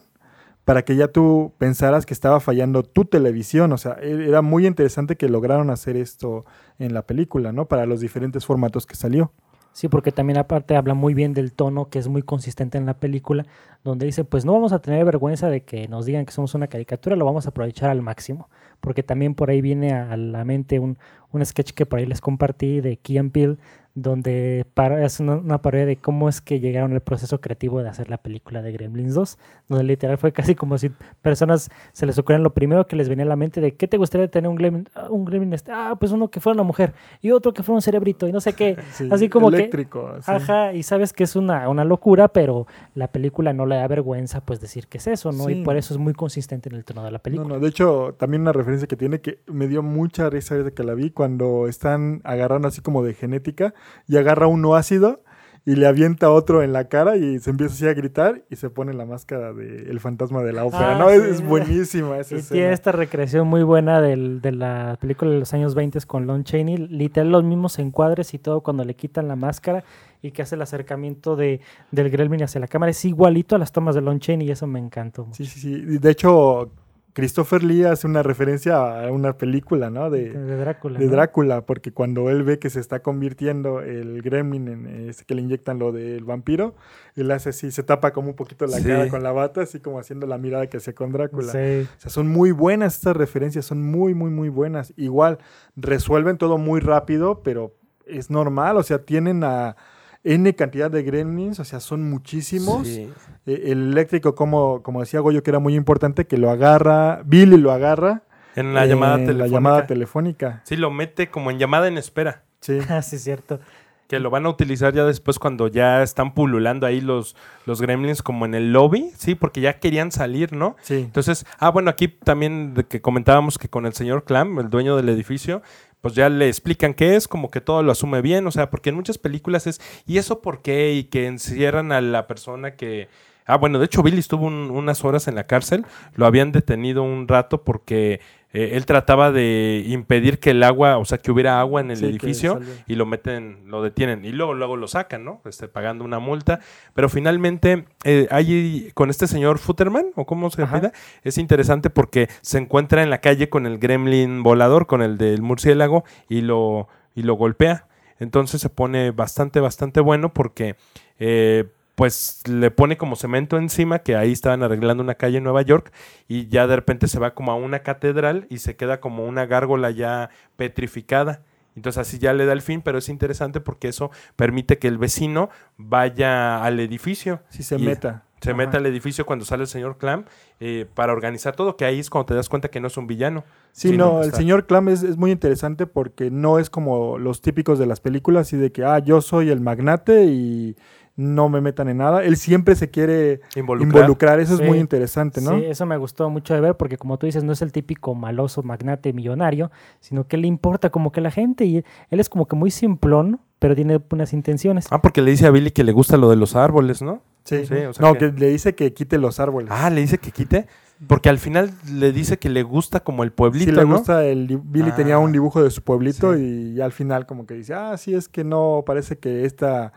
para que ya tú pensaras que estaba fallando tu televisión. O sea, e- era muy interesante que lograron hacer esto en la película, ¿no? Para los diferentes formatos que salió. Sí, porque también aparte habla muy bien del tono que es muy consistente en la película, donde dice, pues no vamos a tener vergüenza de que nos digan que somos una caricatura, lo vamos a aprovechar al máximo, porque también por ahí viene a, la mente un, un sketch que por ahí les compartí de Key and Peele, donde es una, una parodia de cómo es que llegaron al proceso creativo de hacer la película de Gremlins 2, donde literal fue casi como si personas se les ocurrieran lo primero que les venía a la mente de qué te gustaría tener un Gremlin, ah, un Gremlin este, ah, pues uno que fuera una mujer y otro que fuera un cerebrito y no sé qué, (laughs) Sí, así como eléctrico, que, sí. ajá, y sabes que es una, una locura, pero la película no le da vergüenza pues decir que es eso, ¿no? Sí. Y por eso es muy consistente en el tono de la No, película. no, de hecho, también una referencia que tiene que me dio mucha risa desde que la vi cuando están agarrando así como de genética y agarra uno ácido y le avienta otro en la cara y se empieza así a gritar y se pone la máscara del fantasma de la ópera. Ah, no, es, sí. es buenísima esa Y tiene esta recreación muy buena del- de la película de los años 20 con Lon Chaney, literal los mismos encuadres y todo cuando le quitan la máscara y que hace el acercamiento de, del Gremlin hacia la cámara. Es igualito a las tomas de Lon Chaney y eso me encantó. mucho. Sí, sí, sí. De hecho, Christopher Lee hace una referencia a una película, ¿no? De, De Drácula. de ¿no? Drácula, porque cuando él ve que se está convirtiendo el gremlin en ese que le inyectan lo del vampiro, él hace así, se tapa como un poquito la Sí. cara con la bata, así como haciendo la mirada que hacía con Drácula. Sí. O sea, son muy buenas estas referencias, son muy, muy, muy buenas. Igual, resuelven todo muy rápido, pero es normal, o sea, tienen a N cantidad de gremlins, o sea, son muchísimos. Sí. Eh, El eléctrico, como, como decía Goyo, que era muy importante, que lo agarra, Billy lo agarra En la llamada en telefónica. la llamada telefónica. Sí, lo mete como en llamada en espera. Sí. Ah, (laughs) sí, es cierto. Que lo van a utilizar ya después cuando ya están pululando ahí los, los gremlins como en el lobby, sí, porque ya querían salir, ¿no? Sí. Entonces, ah, bueno, aquí también de que comentábamos que con el señor Clam, el dueño del edificio, pues ya le explican qué es, como que todo lo asume bien, o sea, porque en muchas películas es, ¿y eso por qué? Y que encierran a la persona que... Ah, bueno, de hecho Billy estuvo un- unas horas en la cárcel, lo habían detenido un rato porque eh, él trataba de impedir que el agua, o sea, que hubiera agua en el Sí, edificio y lo meten, lo detienen y luego, luego lo sacan, ¿no? Este, pagando una multa. Pero finalmente, eh, hay con este señor Futterman, o cómo se apellida, es interesante porque se encuentra en la calle con el gremlin volador, con el del murciélago, y lo, y lo golpea. Entonces se pone bastante, bastante bueno porque eh, pues le pone como cemento encima, que ahí estaban arreglando una calle en Nueva York, y ya de repente se va como a una catedral y se queda como una gárgola ya petrificada. Entonces así ya le da el fin, pero es interesante porque eso permite que el vecino vaya al edificio. Sí, se Y meta. Se Ajá. mete al edificio cuando sale el señor Clam eh, para organizar todo, que ahí es cuando te das cuenta que no es un villano. Sí, no, el está- señor Clam es, es muy interesante porque no es como los típicos de las películas, así de que, ah, yo soy el magnate y no me metan en nada. Él siempre se quiere Involucrar. involucrar, eso Sí. es muy interesante, ¿no? Sí, eso me gustó mucho de ver porque como tú dices, no es el típico maloso magnate millonario, sino que le importa como que la gente y él es como que muy simplón, pero tiene buenas intenciones. Ah, porque le dice a Billy que le gusta lo de los árboles, ¿no? Sí. Sí, o sea no, que- que... le dice que quite los árboles. Ah, le dice que quite. Porque al final le dice que le gusta como el pueblito, sí le ¿no? gusta el Billy Ah. tenía un dibujo de su pueblito Sí. y, al final como que dice, ah, sí, es que no, parece que esta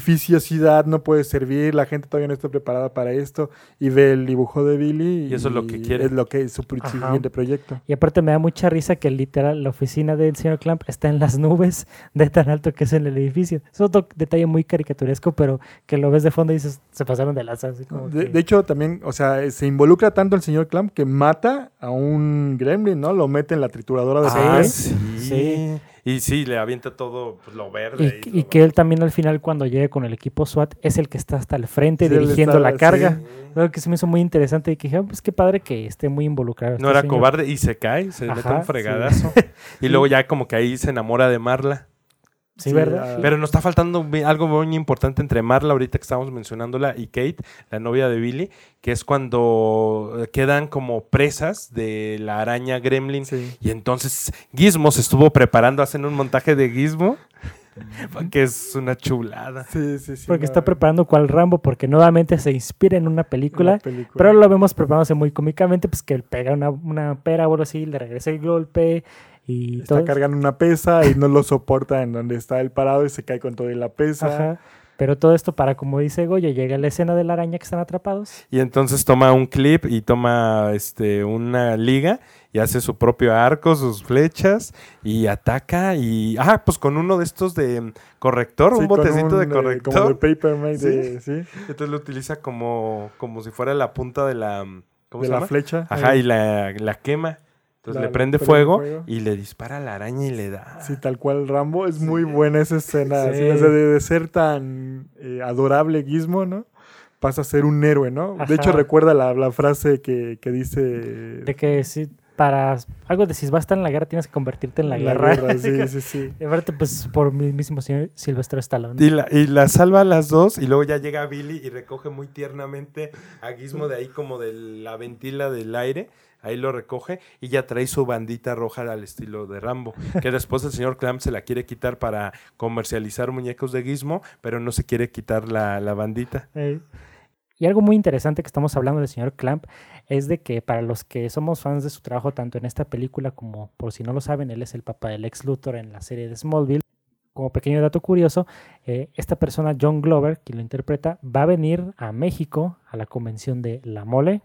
edificiosidad no puede servir, la gente todavía no está preparada para esto y ve el dibujo de Billy Y eso es lo que quiere. Es lo que es su Ajá. siguiente proyecto. Y aparte me da mucha risa que literal la oficina del señor Clamp está en las nubes de tan alto que es en el edificio. Es otro detalle muy caricaturesco, pero que lo ves de fondo y dices, se pasaron de lanza. así como De, que- de hecho, también, o sea, se involucra tanto el señor Clamp que mata a un gremlin, ¿no? Lo mete en la trituradora de Ah, sí. Sí. Y sí, le avienta todo pues, lo verde. y, lo- que él también al final cuando llegue con el equipo SWAT es el que está hasta el frente Sí, dirigiendo está- la sí. carga. Algo que se me hizo muy interesante y que dije, "Ah, pues qué padre que esté muy involucrado. No este era señor". cobarde y se cae, se mete un fregadazo. (laughs) Y luego ya como que ahí se enamora de Marla. Sí, Sí, ¿verdad? ah, Pero nos está faltando algo muy importante entre Marla, ahorita que estábamos mencionándola, y Kate, la novia de Billy, que es cuando eh, quedan como presas de la araña gremlin. Sí. Y entonces Gizmo se estuvo preparando, hacen un montaje de Gizmo, que es una chulada. Sí, sí, sí. porque no, está preparando cual Rambo, porque nuevamente se inspira en una película. una película. Pero lo vemos preparándose muy cómicamente, pues que él pega una, una pera o algo así, le regresa el golpe y Está todo. cargando una pesa y no lo soporta en donde está el parado y se cae con toda la pesa. Ajá. Pero todo esto para, como dice Goyo, llega la escena de la araña que están atrapados. Y entonces toma un clip y toma este una liga y hace su propio arco, sus flechas y ataca y ah, pues con uno de estos de mm, corrector, Sí, un con botecito de un, eh, corrector. como de paper mate, Sí. de- sí, Entonces lo utiliza como como si fuera la punta de la mm, ¿cómo de se la llama? flecha. Ajá, y la, la quema. Entonces La- le prende prende fuego, fuego. y le dispara a la araña y le da. Sí, tal cual Rambo. Es muy buena esa escena. Sí. de, ser tan eh, adorable Gizmo, ¿no? Pasa a ser un héroe, ¿no? Ajá. De hecho, recuerda la, la frase que, que dice... De que si para algo de si vas a estar en la guerra tienes que convertirte en la, guerra. (laughs) Sí, sí, sí. Y aparte, pues por mi mismo señor Silvestre Stallone. Y la, y la salva a las dos y luego ya llega Billy y recoge muy tiernamente a Gizmo de ahí como de la ventila del aire. Ahí lo recoge y ya trae su bandita roja al estilo de Rambo. Que después el señor Clamp se la quiere quitar para comercializar muñecos de Gizmo, pero no se quiere quitar la, la bandita. Eh, Y algo muy interesante que estamos hablando del señor Clamp es de que para los que somos fans de su trabajo tanto en esta película como por si no lo saben, él es el papá del ex Luthor en la serie de Smallville. Como pequeño dato curioso, eh, esta persona, John Glover, quien lo interpreta, va a venir a México a la convención de La Mole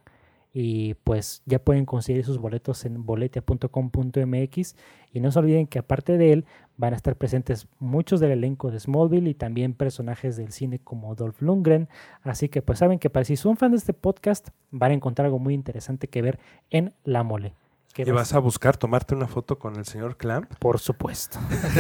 y pues ya pueden conseguir sus boletos en boletia.com.mx y no se olviden que aparte de él van a estar presentes muchos del elenco de Smallville y también personajes del cine como Dolph Lundgren, así que pues saben que para si son fans de este podcast van a encontrar algo muy interesante que ver en La Mole. Y vas a buscar tomarte una foto con el señor Clamp. Por supuesto.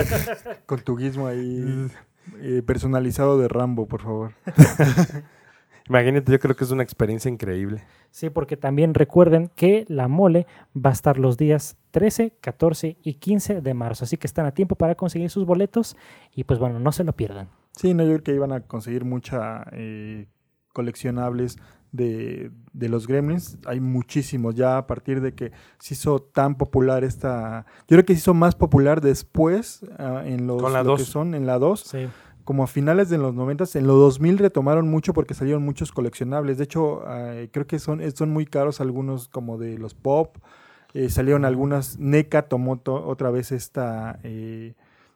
(laughs) Con tu Gizmo ahí (laughs) eh, personalizado de Rambo, por favor. (laughs) Imagínate, yo creo que es una experiencia increíble. Sí, porque también recuerden que la mole va a estar los días 13, 14 y 15 de marzo. Así que están a tiempo para conseguir sus boletos y pues bueno, no se lo pierdan. Sí, no, yo creo que iban a conseguir mucha eh, coleccionables de, de los Gremlins. Hay muchísimos ya a partir de que se hizo tan popular esta... Yo creo que se hizo más popular después ah, en los Con la lo que son en la 2. Sí. Como a finales de los 90, en los 2000 retomaron mucho porque salieron muchos coleccionables. De hecho, eh, creo que son, son muy caros algunos como de los pop. Eh, salieron algunas, NECA tomó to- otra vez esta, eh,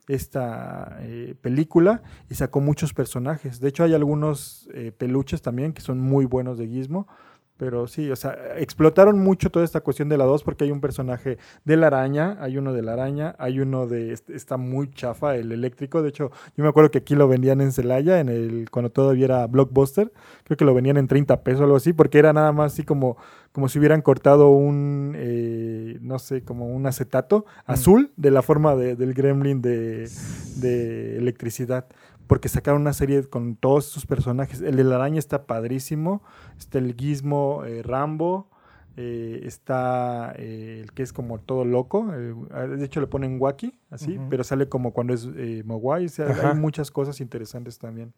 esta película y sacó muchos personajes. De hecho, hay algunos peluches también que son muy buenos de Gizmo. Pero sí, o sea, explotaron mucho toda esta cuestión de la 2 porque hay un personaje de la araña, hay uno de la araña, hay uno de, este- está muy chafa, el eléctrico. De hecho, yo me acuerdo que aquí lo vendían en Celaya, en el, cuando todavía era Blockbuster. Creo que lo vendían en 30 pesos o algo así, porque era nada más así como, como si hubieran cortado un, eh, no sé, como un acetato azul de la forma de- del gremlin de, de electricidad. Porque sacaron una serie con todos sus personajes. El de la araña está padrísimo. Está el Gizmo eh, Rambo. eh, está eh, el que es como todo loco. eh, de hecho, le ponen Wacky, así. Pero sale como cuando es eh, Mogwai. O sea, hay muchas cosas interesantes también.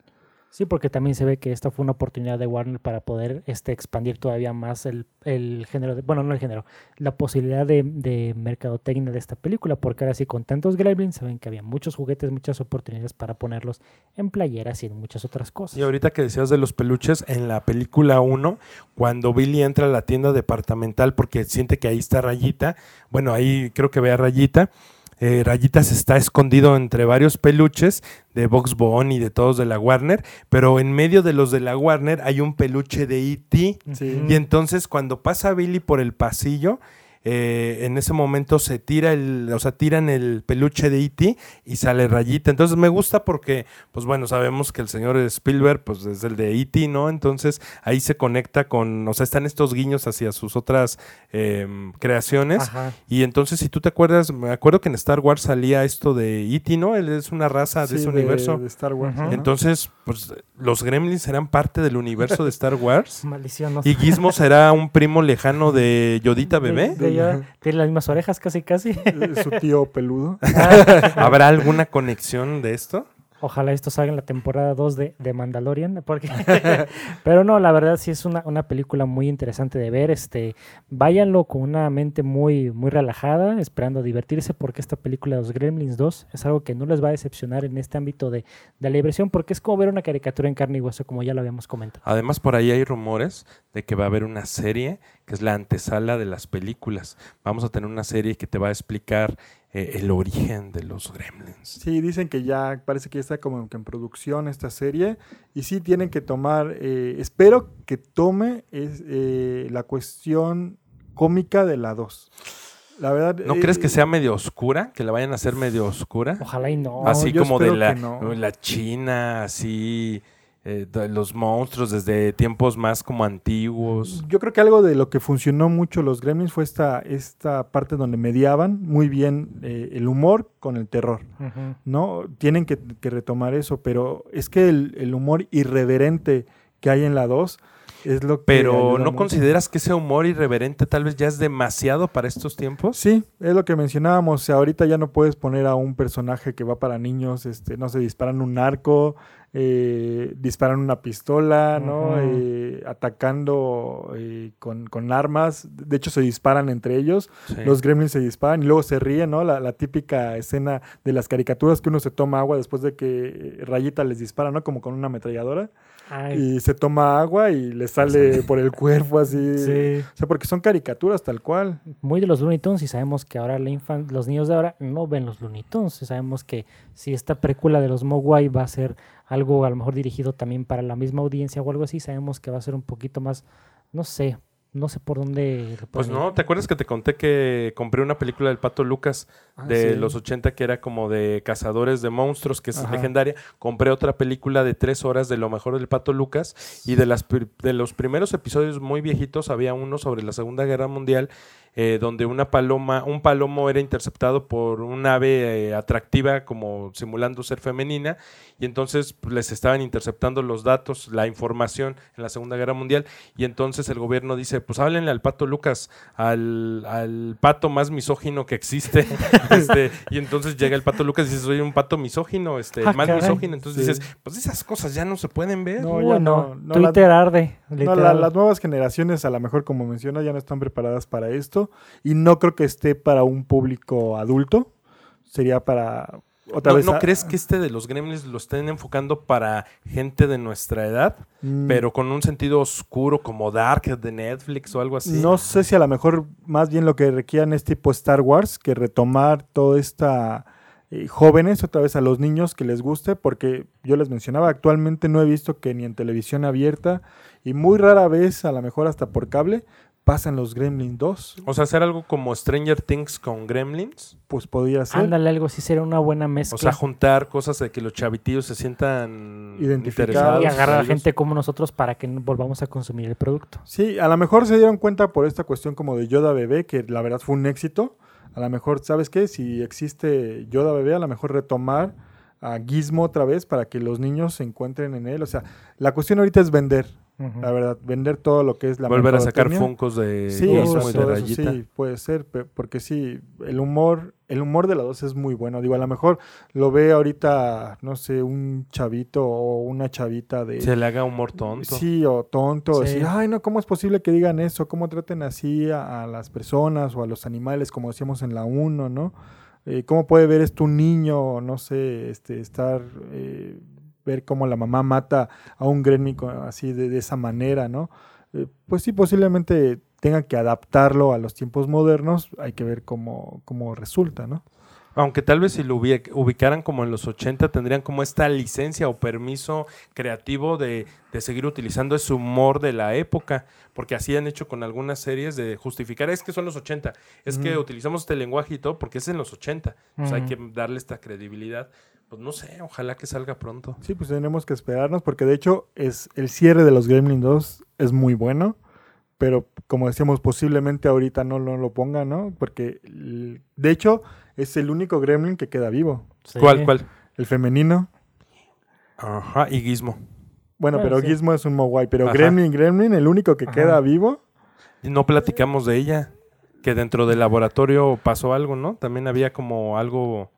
Sí, porque también se ve que esta fue una oportunidad de Warner para poder este, expandir todavía más el, el género, de, bueno, no el género, la posibilidad de, de mercadotecnia de esta película, porque ahora sí, con tantos gremlins, saben que había muchos juguetes, muchas oportunidades para ponerlos en playeras y en muchas otras cosas. Y ahorita que decías de los peluches, en la película 1, cuando Billy entra a la tienda departamental porque siente que ahí está Rayita, bueno, ahí creo que ve a Rayita, eh, Rayita se está escondido entre varios peluches de Box Bunny y de todos de la Warner, pero en medio de los de la Warner hay un peluche de E.T. Sí. Y entonces cuando pasa Billy por el pasillo, eh, en ese momento se tira el, o sea, tiran el peluche de E.T. y sale rayita. Entonces me gusta porque, pues bueno, sabemos que el señor Spielberg, pues es el de E.T., ¿no? Entonces ahí se conecta con, o sea, están estos guiños hacia sus otras em, creaciones. Ajá. Y entonces, si tú te acuerdas, me acuerdo que en Star Wars salía esto de E.T., ¿no? Él es una raza de Sí, ese universo. de Star Wars. Entonces, pues los gremlins serán parte del universo de Star (laughs) Wars. Maldición. no ¿Y. Gizmo será un primo lejano de Yodita bebé? De- tiene las mismas orejas casi, casi. Es su tío peludo. (laughs) ¿Habrá alguna conexión de esto? Ojalá esto salga en la temporada 2 de, de Mandalorian. Porque... (laughs) Pero no, la verdad sí es una, una película muy interesante de ver. Este, váyanlo con una mente muy, muy relajada, esperando divertirse, porque esta película de los Gremlins 2 es algo que no les va a decepcionar en este ámbito de, de la diversión, porque es como ver una caricatura en carne y hueso, como ya lo habíamos comentado. Además, por ahí hay rumores de que va a haber una serie que es la antesala de las películas. Vamos a tener una serie que te va a explicar eh, el origen de los gremlins. Sí, dicen que ya parece que ya está como que en producción esta serie y sí tienen que tomar, eh, espero que tome es, eh, la cuestión cómica de la 2. La verdad... ¿No eh, crees que sea medio oscura? Que la vayan a hacer medio oscura. Ojalá y no. así yo como de la, no. la China, así eh, de los monstruos desde tiempos más como antiguos. Yo creo que algo de lo que funcionó mucho los Gremlins fue esta, esta parte donde mediaban muy bien eh, el humor con el terror. ¿no? Tienen que, que retomar eso, pero es que el, el humor irreverente que hay en la 2 es lo que... Pero ¿no mucho. consideras que ese humor irreverente tal vez ya es demasiado para estos tiempos? Sí, es lo que mencionábamos. O sea, ahorita ya no puedes poner a un personaje que va para niños, este, no sé, disparan un arco, eh, disparan una pistola, ¿no? Eh, atacando eh, con, con armas. De hecho, se disparan entre ellos. Sí. Los gremlins se disparan y luego se ríen, ¿no? La, la típica escena de las caricaturas que uno se toma agua después de que Rayita les dispara, ¿no? Como con una ametralladora. Ay, Y se toma agua y le sale por el cuerpo así. sí. O sea, porque son caricaturas tal cual. Muy de los Looney Tunes y sabemos que ahora la infan- los niños de ahora no ven los Looney Tunes. Y sabemos que si esta película de los Mogwai va a ser algo a lo mejor dirigido también para la misma audiencia o algo así, sabemos que va a ser un poquito más, no sé, no sé por dónde. Pues no. ¿te acuerdas que te conté que compré una película del Pato Lucas Ah, de sí. los 80 que era como de cazadores de monstruos, que es Ajá. legendaria? Compré otra película de tres horas de lo mejor del Pato Lucas y de, las, de los primeros episodios muy viejitos había uno sobre la Segunda Guerra Mundial eh, donde una paloma, un palomo era interceptado por un ave eh, atractiva como simulando ser femenina y entonces pues, les estaban interceptando los datos, la información en la Segunda Guerra Mundial y entonces el gobierno dice, pues háblenle al pato Lucas, al, al pato más misógino que existe. (laughs) este, y entonces llega el pato Lucas y dice, soy un pato misógino, este, Ah, más caray. misógino. Entonces Sí. dices, pues esas cosas ya no se pueden ver. No, ya no, no, no, Twitter arde. No, literal. la- las nuevas generaciones, a lo mejor, como menciona, ya no están preparadas para esto. Y no creo que esté para un público adulto. Sería para. Otra ¿No, vez. no a- crees que este de los gremlins lo estén enfocando para gente de nuestra edad, Mm, pero con un sentido oscuro como Dark de Netflix o algo así? No sé si a lo mejor más bien lo que requieran es tipo Star Wars, que retomar toda esta eh, jóvenes, otra vez a los niños que les guste, porque yo les mencionaba, actualmente no he visto que ni en televisión abierta y muy rara vez, a lo mejor hasta por cable, pasan los Gremlins 2. O sea, hacer algo como Stranger Things con Gremlins. Pues podría ser. Ándale, algo sí sería una buena mezcla. O sea, juntar cosas de que los chavitillos se sientan Identificados. interesados. y agarrar a en gente como nosotros para que no volvamos a consumir el producto. Sí, a lo mejor se dieron cuenta por esta cuestión como de Yoda bebé, que la verdad fue un éxito. A lo mejor, ¿sabes qué? Si existe Yoda bebé, a lo mejor retomar a Gizmo otra vez para que los niños se encuentren en él. O sea, la cuestión ahorita es vender, La verdad, vender todo lo que es la Volver a sacar funcos de Sí, o Gizmo sea, y de todo eso Rayita. sí, puede ser, porque sí, el humor, el humor de la dos es muy bueno. Digo, a lo mejor lo ve ahorita, no sé, un chavito o una chavita de Se le haga humor tonto. Sí, o tonto. Sí. Así, ay, no, ¿cómo es posible que digan eso? ¿Cómo traten así a, a las personas o a los animales, como decíamos en la 1, ¿no? Eh, ¿Cómo puede ver esto un niño, no sé, este, estar, eh, ver cómo la mamá mata a un gremlin co- así de, de esa manera, ¿no? Eh, pues sí, posiblemente tengan que adaptarlo a los tiempos modernos, hay que ver cómo, cómo resulta, ¿no? Aunque tal vez si lo ubi- ubicaran como en los 80, tendrían como esta licencia o permiso creativo de, de seguir utilizando ese humor de la época. Porque así han hecho con algunas series de justificar, es que son los 80, es que utilizamos este lenguaje y todo porque es en los 80. Pues hay que darle esta credibilidad. Pues no sé, ojalá que salga pronto. Sí, pues tenemos que esperarnos porque de hecho es el cierre de los Gremlin 2 es muy bueno, pero como decíamos posiblemente ahorita no, lo- lo pongan, ¿no? Porque de hecho es el único Gremlin que queda vivo, Sí. ¿Cuál, cuál? el femenino. Ajá, y Gizmo. Bueno, Ah, pero sí. Gizmo es un Mogwai, pero Ajá. Gremlin, Gremlin, el único que Ajá. queda vivo. Y no platicamos de ella. Que dentro del laboratorio pasó algo, ¿no? También había como algo...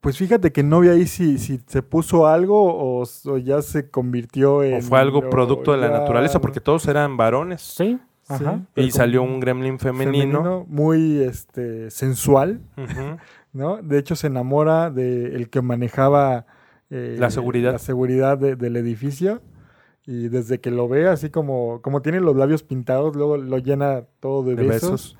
Pues fíjate que no vi ahí si, si se puso algo o, ya se convirtió en... O fue algo producto de la ya- naturaleza, porque todos eran varones. Sí, Sí, ajá. Y salió un gremlin femenino. muy este, sensual. (laughs) ¿no? De hecho, se enamora del que manejaba eh, La seguridad. la seguridad de- del edificio. Y desde que lo ve, así como, como tiene los labios pintados, luego lo llena todo de, De besos. besos.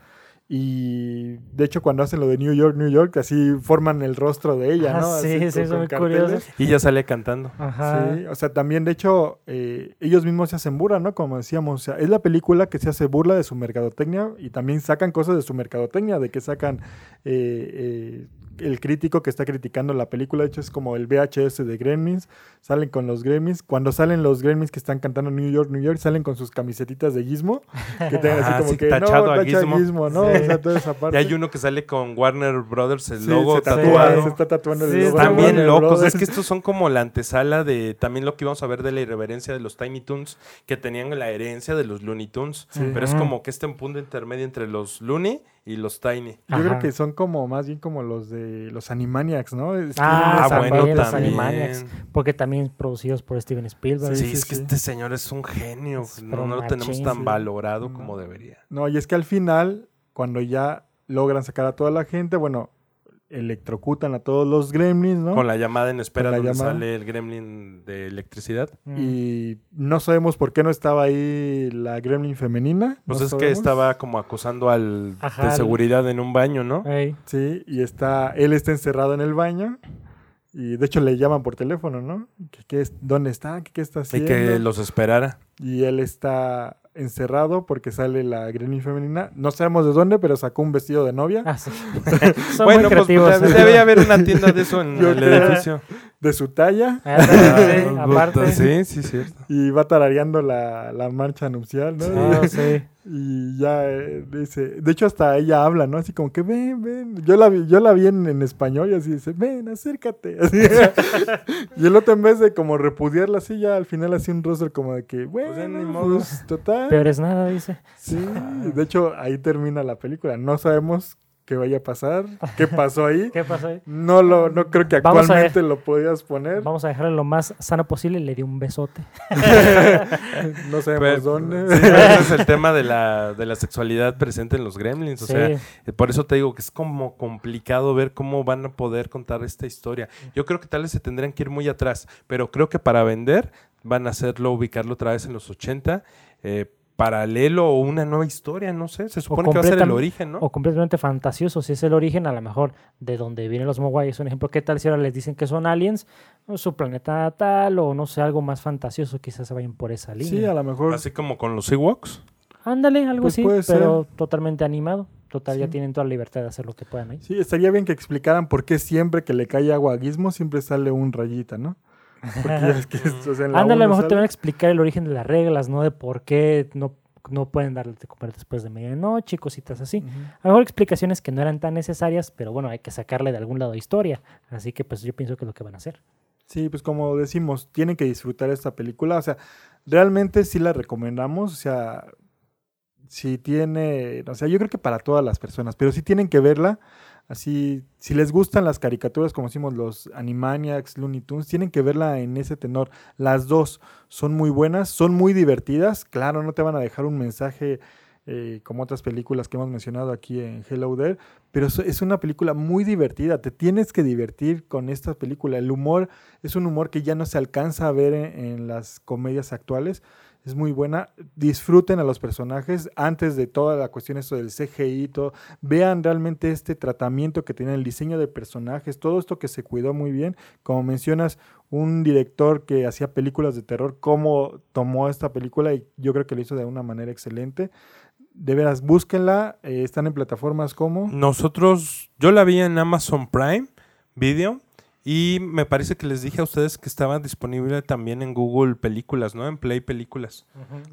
Y de hecho, cuando hacen lo de New York, New York, así forman el rostro de ella, Ah, ¿no? sí, Así sí, con- son muy curiosos. Y ya sale cantando. Ajá. Sí, o sea, también de hecho eh, ellos mismos se hacen burla, ¿no? Como decíamos, o sea, es la película que se hace burla de su mercadotecnia y también sacan cosas de su mercadotecnia, de que sacan eh, eh, el crítico que está criticando la película, de hecho es como el VHS de Gremlins, salen con los Gremlins, cuando salen los Gremlins que están cantando New York, New York, salen con sus camisetitas de Gizmo, que tengan así Ah, como sí, que tachado no, a Gizmo. ¿no? Sí. O sea, toda esa Y hay uno que sale con Warner Brothers, el Sí, logo se tatuado. se está tatuando el Sí, logo está de También Warner locos, Brothers. es que estos son como la antesala de también lo que íbamos a ver de la irreverencia de los Tiny Toons, que tenían la herencia de los Looney Tunes, pero es como que este punto intermedio entre los Looney y los Tiny. Yo creo que son como más bien como los de los Animaniacs, ¿no? Es que Ah, bueno, también los. Animaniacs. Porque también producidos por Steven Spielberg. Sí, sí, es que sí. este señor es un genio, Es no, no lo tenemos tan valorado como debería. No, y es que al final, cuando ya logran sacar a toda la gente, bueno, electrocutan a todos los gremlins, ¿no? Con la llamada en espera donde llamada. sale el gremlin de electricidad. Mm. Y no sabemos por qué no estaba ahí la gremlin femenina. Pues no es que estaba como acosando al Ajá, de seguridad en un baño, ¿no? Sí, y está, él está encerrado en el baño. Y de hecho le llaman por teléfono, ¿no? ¿Qué, qué es, ¿Dónde está? ¿Qué, qué está Y haciendo? que los esperara. Y él está encerrado porque sale la gremlin femenina. No sabemos de dónde, pero sacó un vestido de novia. Ah, sí. (laughs) Son bueno, muy pues creativos. debe, debe haber una tienda de eso en Yo el creo. edificio. De su talla Ah, sí, aparte. (laughs) Sí, sí, cierto. y va tarareando la, la marcha nupcial, ¿no? Ah, sí. Y ya eh, dice, de hecho hasta ella habla, ¿no? Así como que ven, ven. Yo la vi, yo la vi en, en español y así dice, ven, acércate. (laughs) Así. y el otro en vez de como repudiarla así, ya al final así un rostro como de que, bueno, ya ni pues, modo". total. Peor es nada, dice. Sí, de hecho ahí termina la película. No sabemos qué vaya a pasar, qué pasó ahí. (laughs) ¿Qué pasó ahí? No lo, no creo que actualmente lo podías poner. Vamos a dejarlo lo más sano posible. Le di un besote. (laughs) no sabemos Pero- dónde. sí, pero ese es el tema de la, de la sexualidad presente en los gremlins. O Sí. sea, por eso te digo que es como complicado ver cómo van a poder contar esta historia. Yo creo que tal vez se tendrían que ir muy atrás, pero creo que para vender van a hacerlo, ubicarlo otra vez en los 80, eh, paralelo o una nueva historia, no sé. Se supone que va a ser el origen, ¿no? O completamente fantasioso. Si es el origen, a lo mejor de donde vienen los Mogwai. Es un ejemplo. ¿Qué tal si ahora les dicen que son aliens? O su planeta natal o no sé, algo más fantasioso. Quizás se vayan por esa línea. Sí, a lo mejor. Así como con los Ewoks. Ándale, algo Pues así. puede ser. Pero totalmente animado. Total, ya tienen toda la libertad de hacer lo que puedan ahí. Sí, estaría bien que explicaran por qué siempre que le cae agua a Gizmo siempre sale un rayita, ¿no? (laughs) Porque ya es que, o sea, en la Ándale, a lo mejor te van a explicar el origen de las reglas, ¿no? De por qué no, no pueden darle de comer después de medianoche cositas así. A lo mejor explicaciones que no eran tan necesarias, pero bueno, hay que sacarle de algún lado historia. Así que pues yo pienso que es lo que van a hacer. Sí, pues como decimos, tienen que disfrutar esta película. O sea, realmente sí la recomendamos. O sea, si tiene, o sea, yo creo que para todas las personas, pero sí tienen que verla. Así, si les gustan las caricaturas, como decimos, los Animaniacs, Looney Tunes, tienen que verla en ese tenor. Las dos son muy buenas, son muy divertidas. Claro, no te van a dejar un mensaje eh, como otras películas que hemos mencionado aquí en Hello There, pero es- una película muy divertida. Te tienes que divertir con esta película. El humor es un humor que ya no se alcanza a ver en las comedias actuales. Es muy buena. Disfruten a los personajes antes de toda la cuestión esto del CGI. todo. Vean realmente este tratamiento que tiene el diseño de personajes, todo esto que se cuidó muy bien. Como mencionas, un director que hacía películas de terror, cómo tomó esta película y yo creo que lo hizo de una manera excelente. De veras, búsquenla. eh, están en plataformas como... Nosotros, yo la vi en Amazon Prime Video y me parece que les dije a ustedes que estaba disponible también en Google Películas, ¿no? En Play Películas.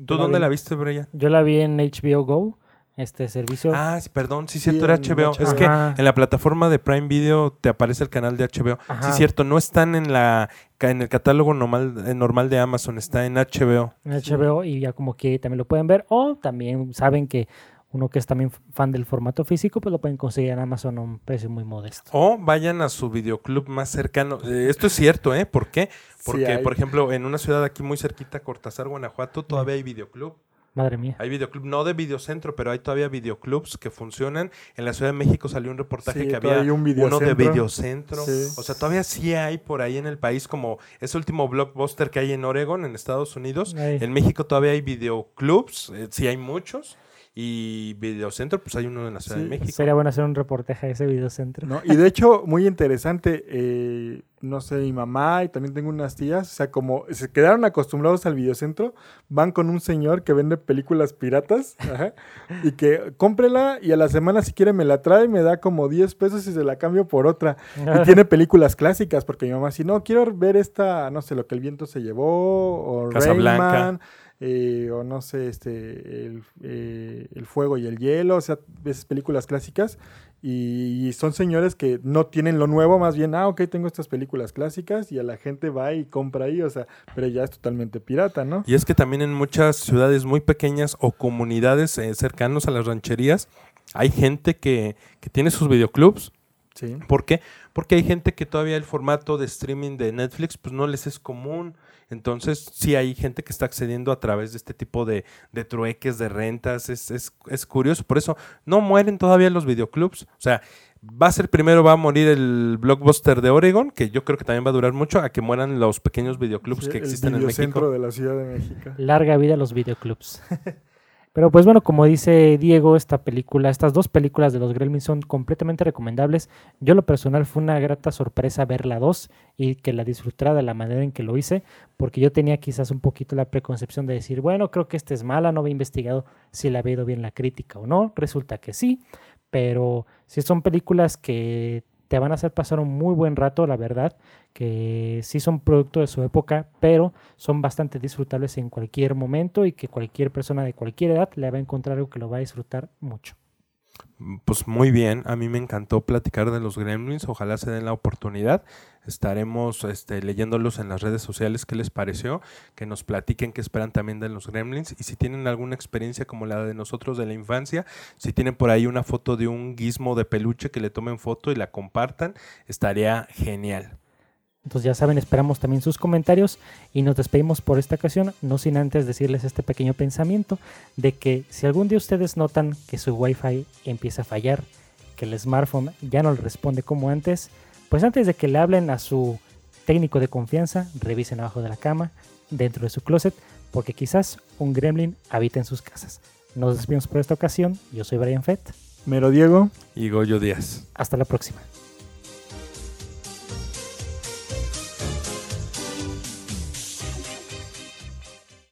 ¿Tú dónde vi- la viste, Brian? Yo la vi en HBO Go, este servicio. Ah, sí, perdón, sí, Sí, cierto, era HBO. Es que Ajá. en la plataforma de Prime Video te aparece el canal de HBO. Ajá. Sí, cierto, no están en la en el catálogo normal, eh, normal de Amazon, está en HBO. en HBO y ya como que también lo pueden ver o también saben que uno que es también fan del formato físico pues lo pueden conseguir en Amazon a un precio muy modesto. O vayan a su videoclub más cercano. Eh, esto es cierto, ¿eh? ¿Por qué? Porque, por ejemplo, en una ciudad aquí muy cerquita, Cortázar, Guanajuato, todavía hay videoclub. Madre mía. Hay videoclub, no de videocentro, pero hay todavía videoclubs que funcionan. En la Ciudad de México salió un reportaje Sí, que había un uno de videocentro. videocentro. Sí. O sea, todavía sí hay por ahí en el país, como ese último blockbuster que hay en Oregon, en Estados Unidos. Ay. En México todavía hay videoclubs, eh, sí hay muchos. Y Videocentro, pues hay uno en la Ciudad Sí, de México. Sería bueno hacer un reportaje a ese videocentro. ¿no? Y de hecho, muy interesante, eh, no sé, mi mamá y también tengo unas tías, o sea, como se quedaron acostumbrados al videocentro, van con un señor que vende películas piratas ajá, y que cómprela y a la semana si quiere me la trae, me da como 10 pesos y se la cambio por otra. Y (laughs) tiene películas clásicas, porque mi mamá, si no, quiero ver esta, no sé, lo que el viento se llevó, o Casablanca. Rayman, eh, o no sé, este, el, eh, el fuego y el hielo, o sea, esas películas clásicas. Y, y son señores que no tienen lo nuevo, más bien, ah, ok, tengo estas películas clásicas y a la gente va y compra ahí, o sea, pero ya es totalmente pirata, ¿no? Y es que también en muchas ciudades muy pequeñas o comunidades eh, cercanos a las rancherías hay gente que, que tiene sus videoclubs. Sí. ¿Por qué? Porque hay gente que todavía el formato de streaming de Netflix pues no les es común. Entonces sí hay gente que está accediendo a través de este tipo de, de trueques, de rentas. Es, es, es curioso. Por eso no mueren todavía los videoclubs. O sea, va a ser primero, va a morir el blockbuster de Oregon, que yo creo que también va a durar mucho, a que mueran los pequeños videoclubs Sí, que el existen en videocentro México. de la Ciudad de México. Larga vida a los videoclubs. (laughs) Pero pues bueno, como dice Diego, esta película, estas dos películas de los Gremlins son completamente recomendables. Yo lo personal fue una grata sorpresa ver la 2 y que la disfrutara de la manera en que lo hice, porque yo tenía quizás un poquito la preconcepción de decir, bueno, creo que esta es mala, no había investigado si le había ido bien la crítica o no. Resulta que sí, pero si son películas que te van a hacer pasar un muy buen rato, la verdad, que sí son producto de su época, pero son bastante disfrutables en cualquier momento y que cualquier persona de cualquier edad le va a encontrar algo que lo va a disfrutar mucho. Pues muy bien, a mí me encantó platicar de los Gremlins, ojalá se den la oportunidad. Estaremos este, leyéndolos en las redes sociales. Qué les pareció, que nos platiquen qué esperan también de los Gremlins. Y si tienen alguna experiencia como la de nosotros de la infancia, si tienen por ahí una foto de un gizmo de peluche que le tomen foto y la compartan, estaría genial. Entonces ya saben, esperamos también sus comentarios y nos despedimos por esta ocasión, no sin antes decirles este pequeño pensamiento de que si algún día ustedes notan que su Wi-Fi empieza a fallar, que el smartphone ya no le responde como antes, pues antes de que le hablen a su técnico de confianza, revisen abajo de la cama, dentro de su closet, porque quizás un gremlin habita en sus casas. Nos despedimos por esta ocasión, yo soy Brian Fett, Mero Diego. Y Goyo Díaz. hasta la próxima.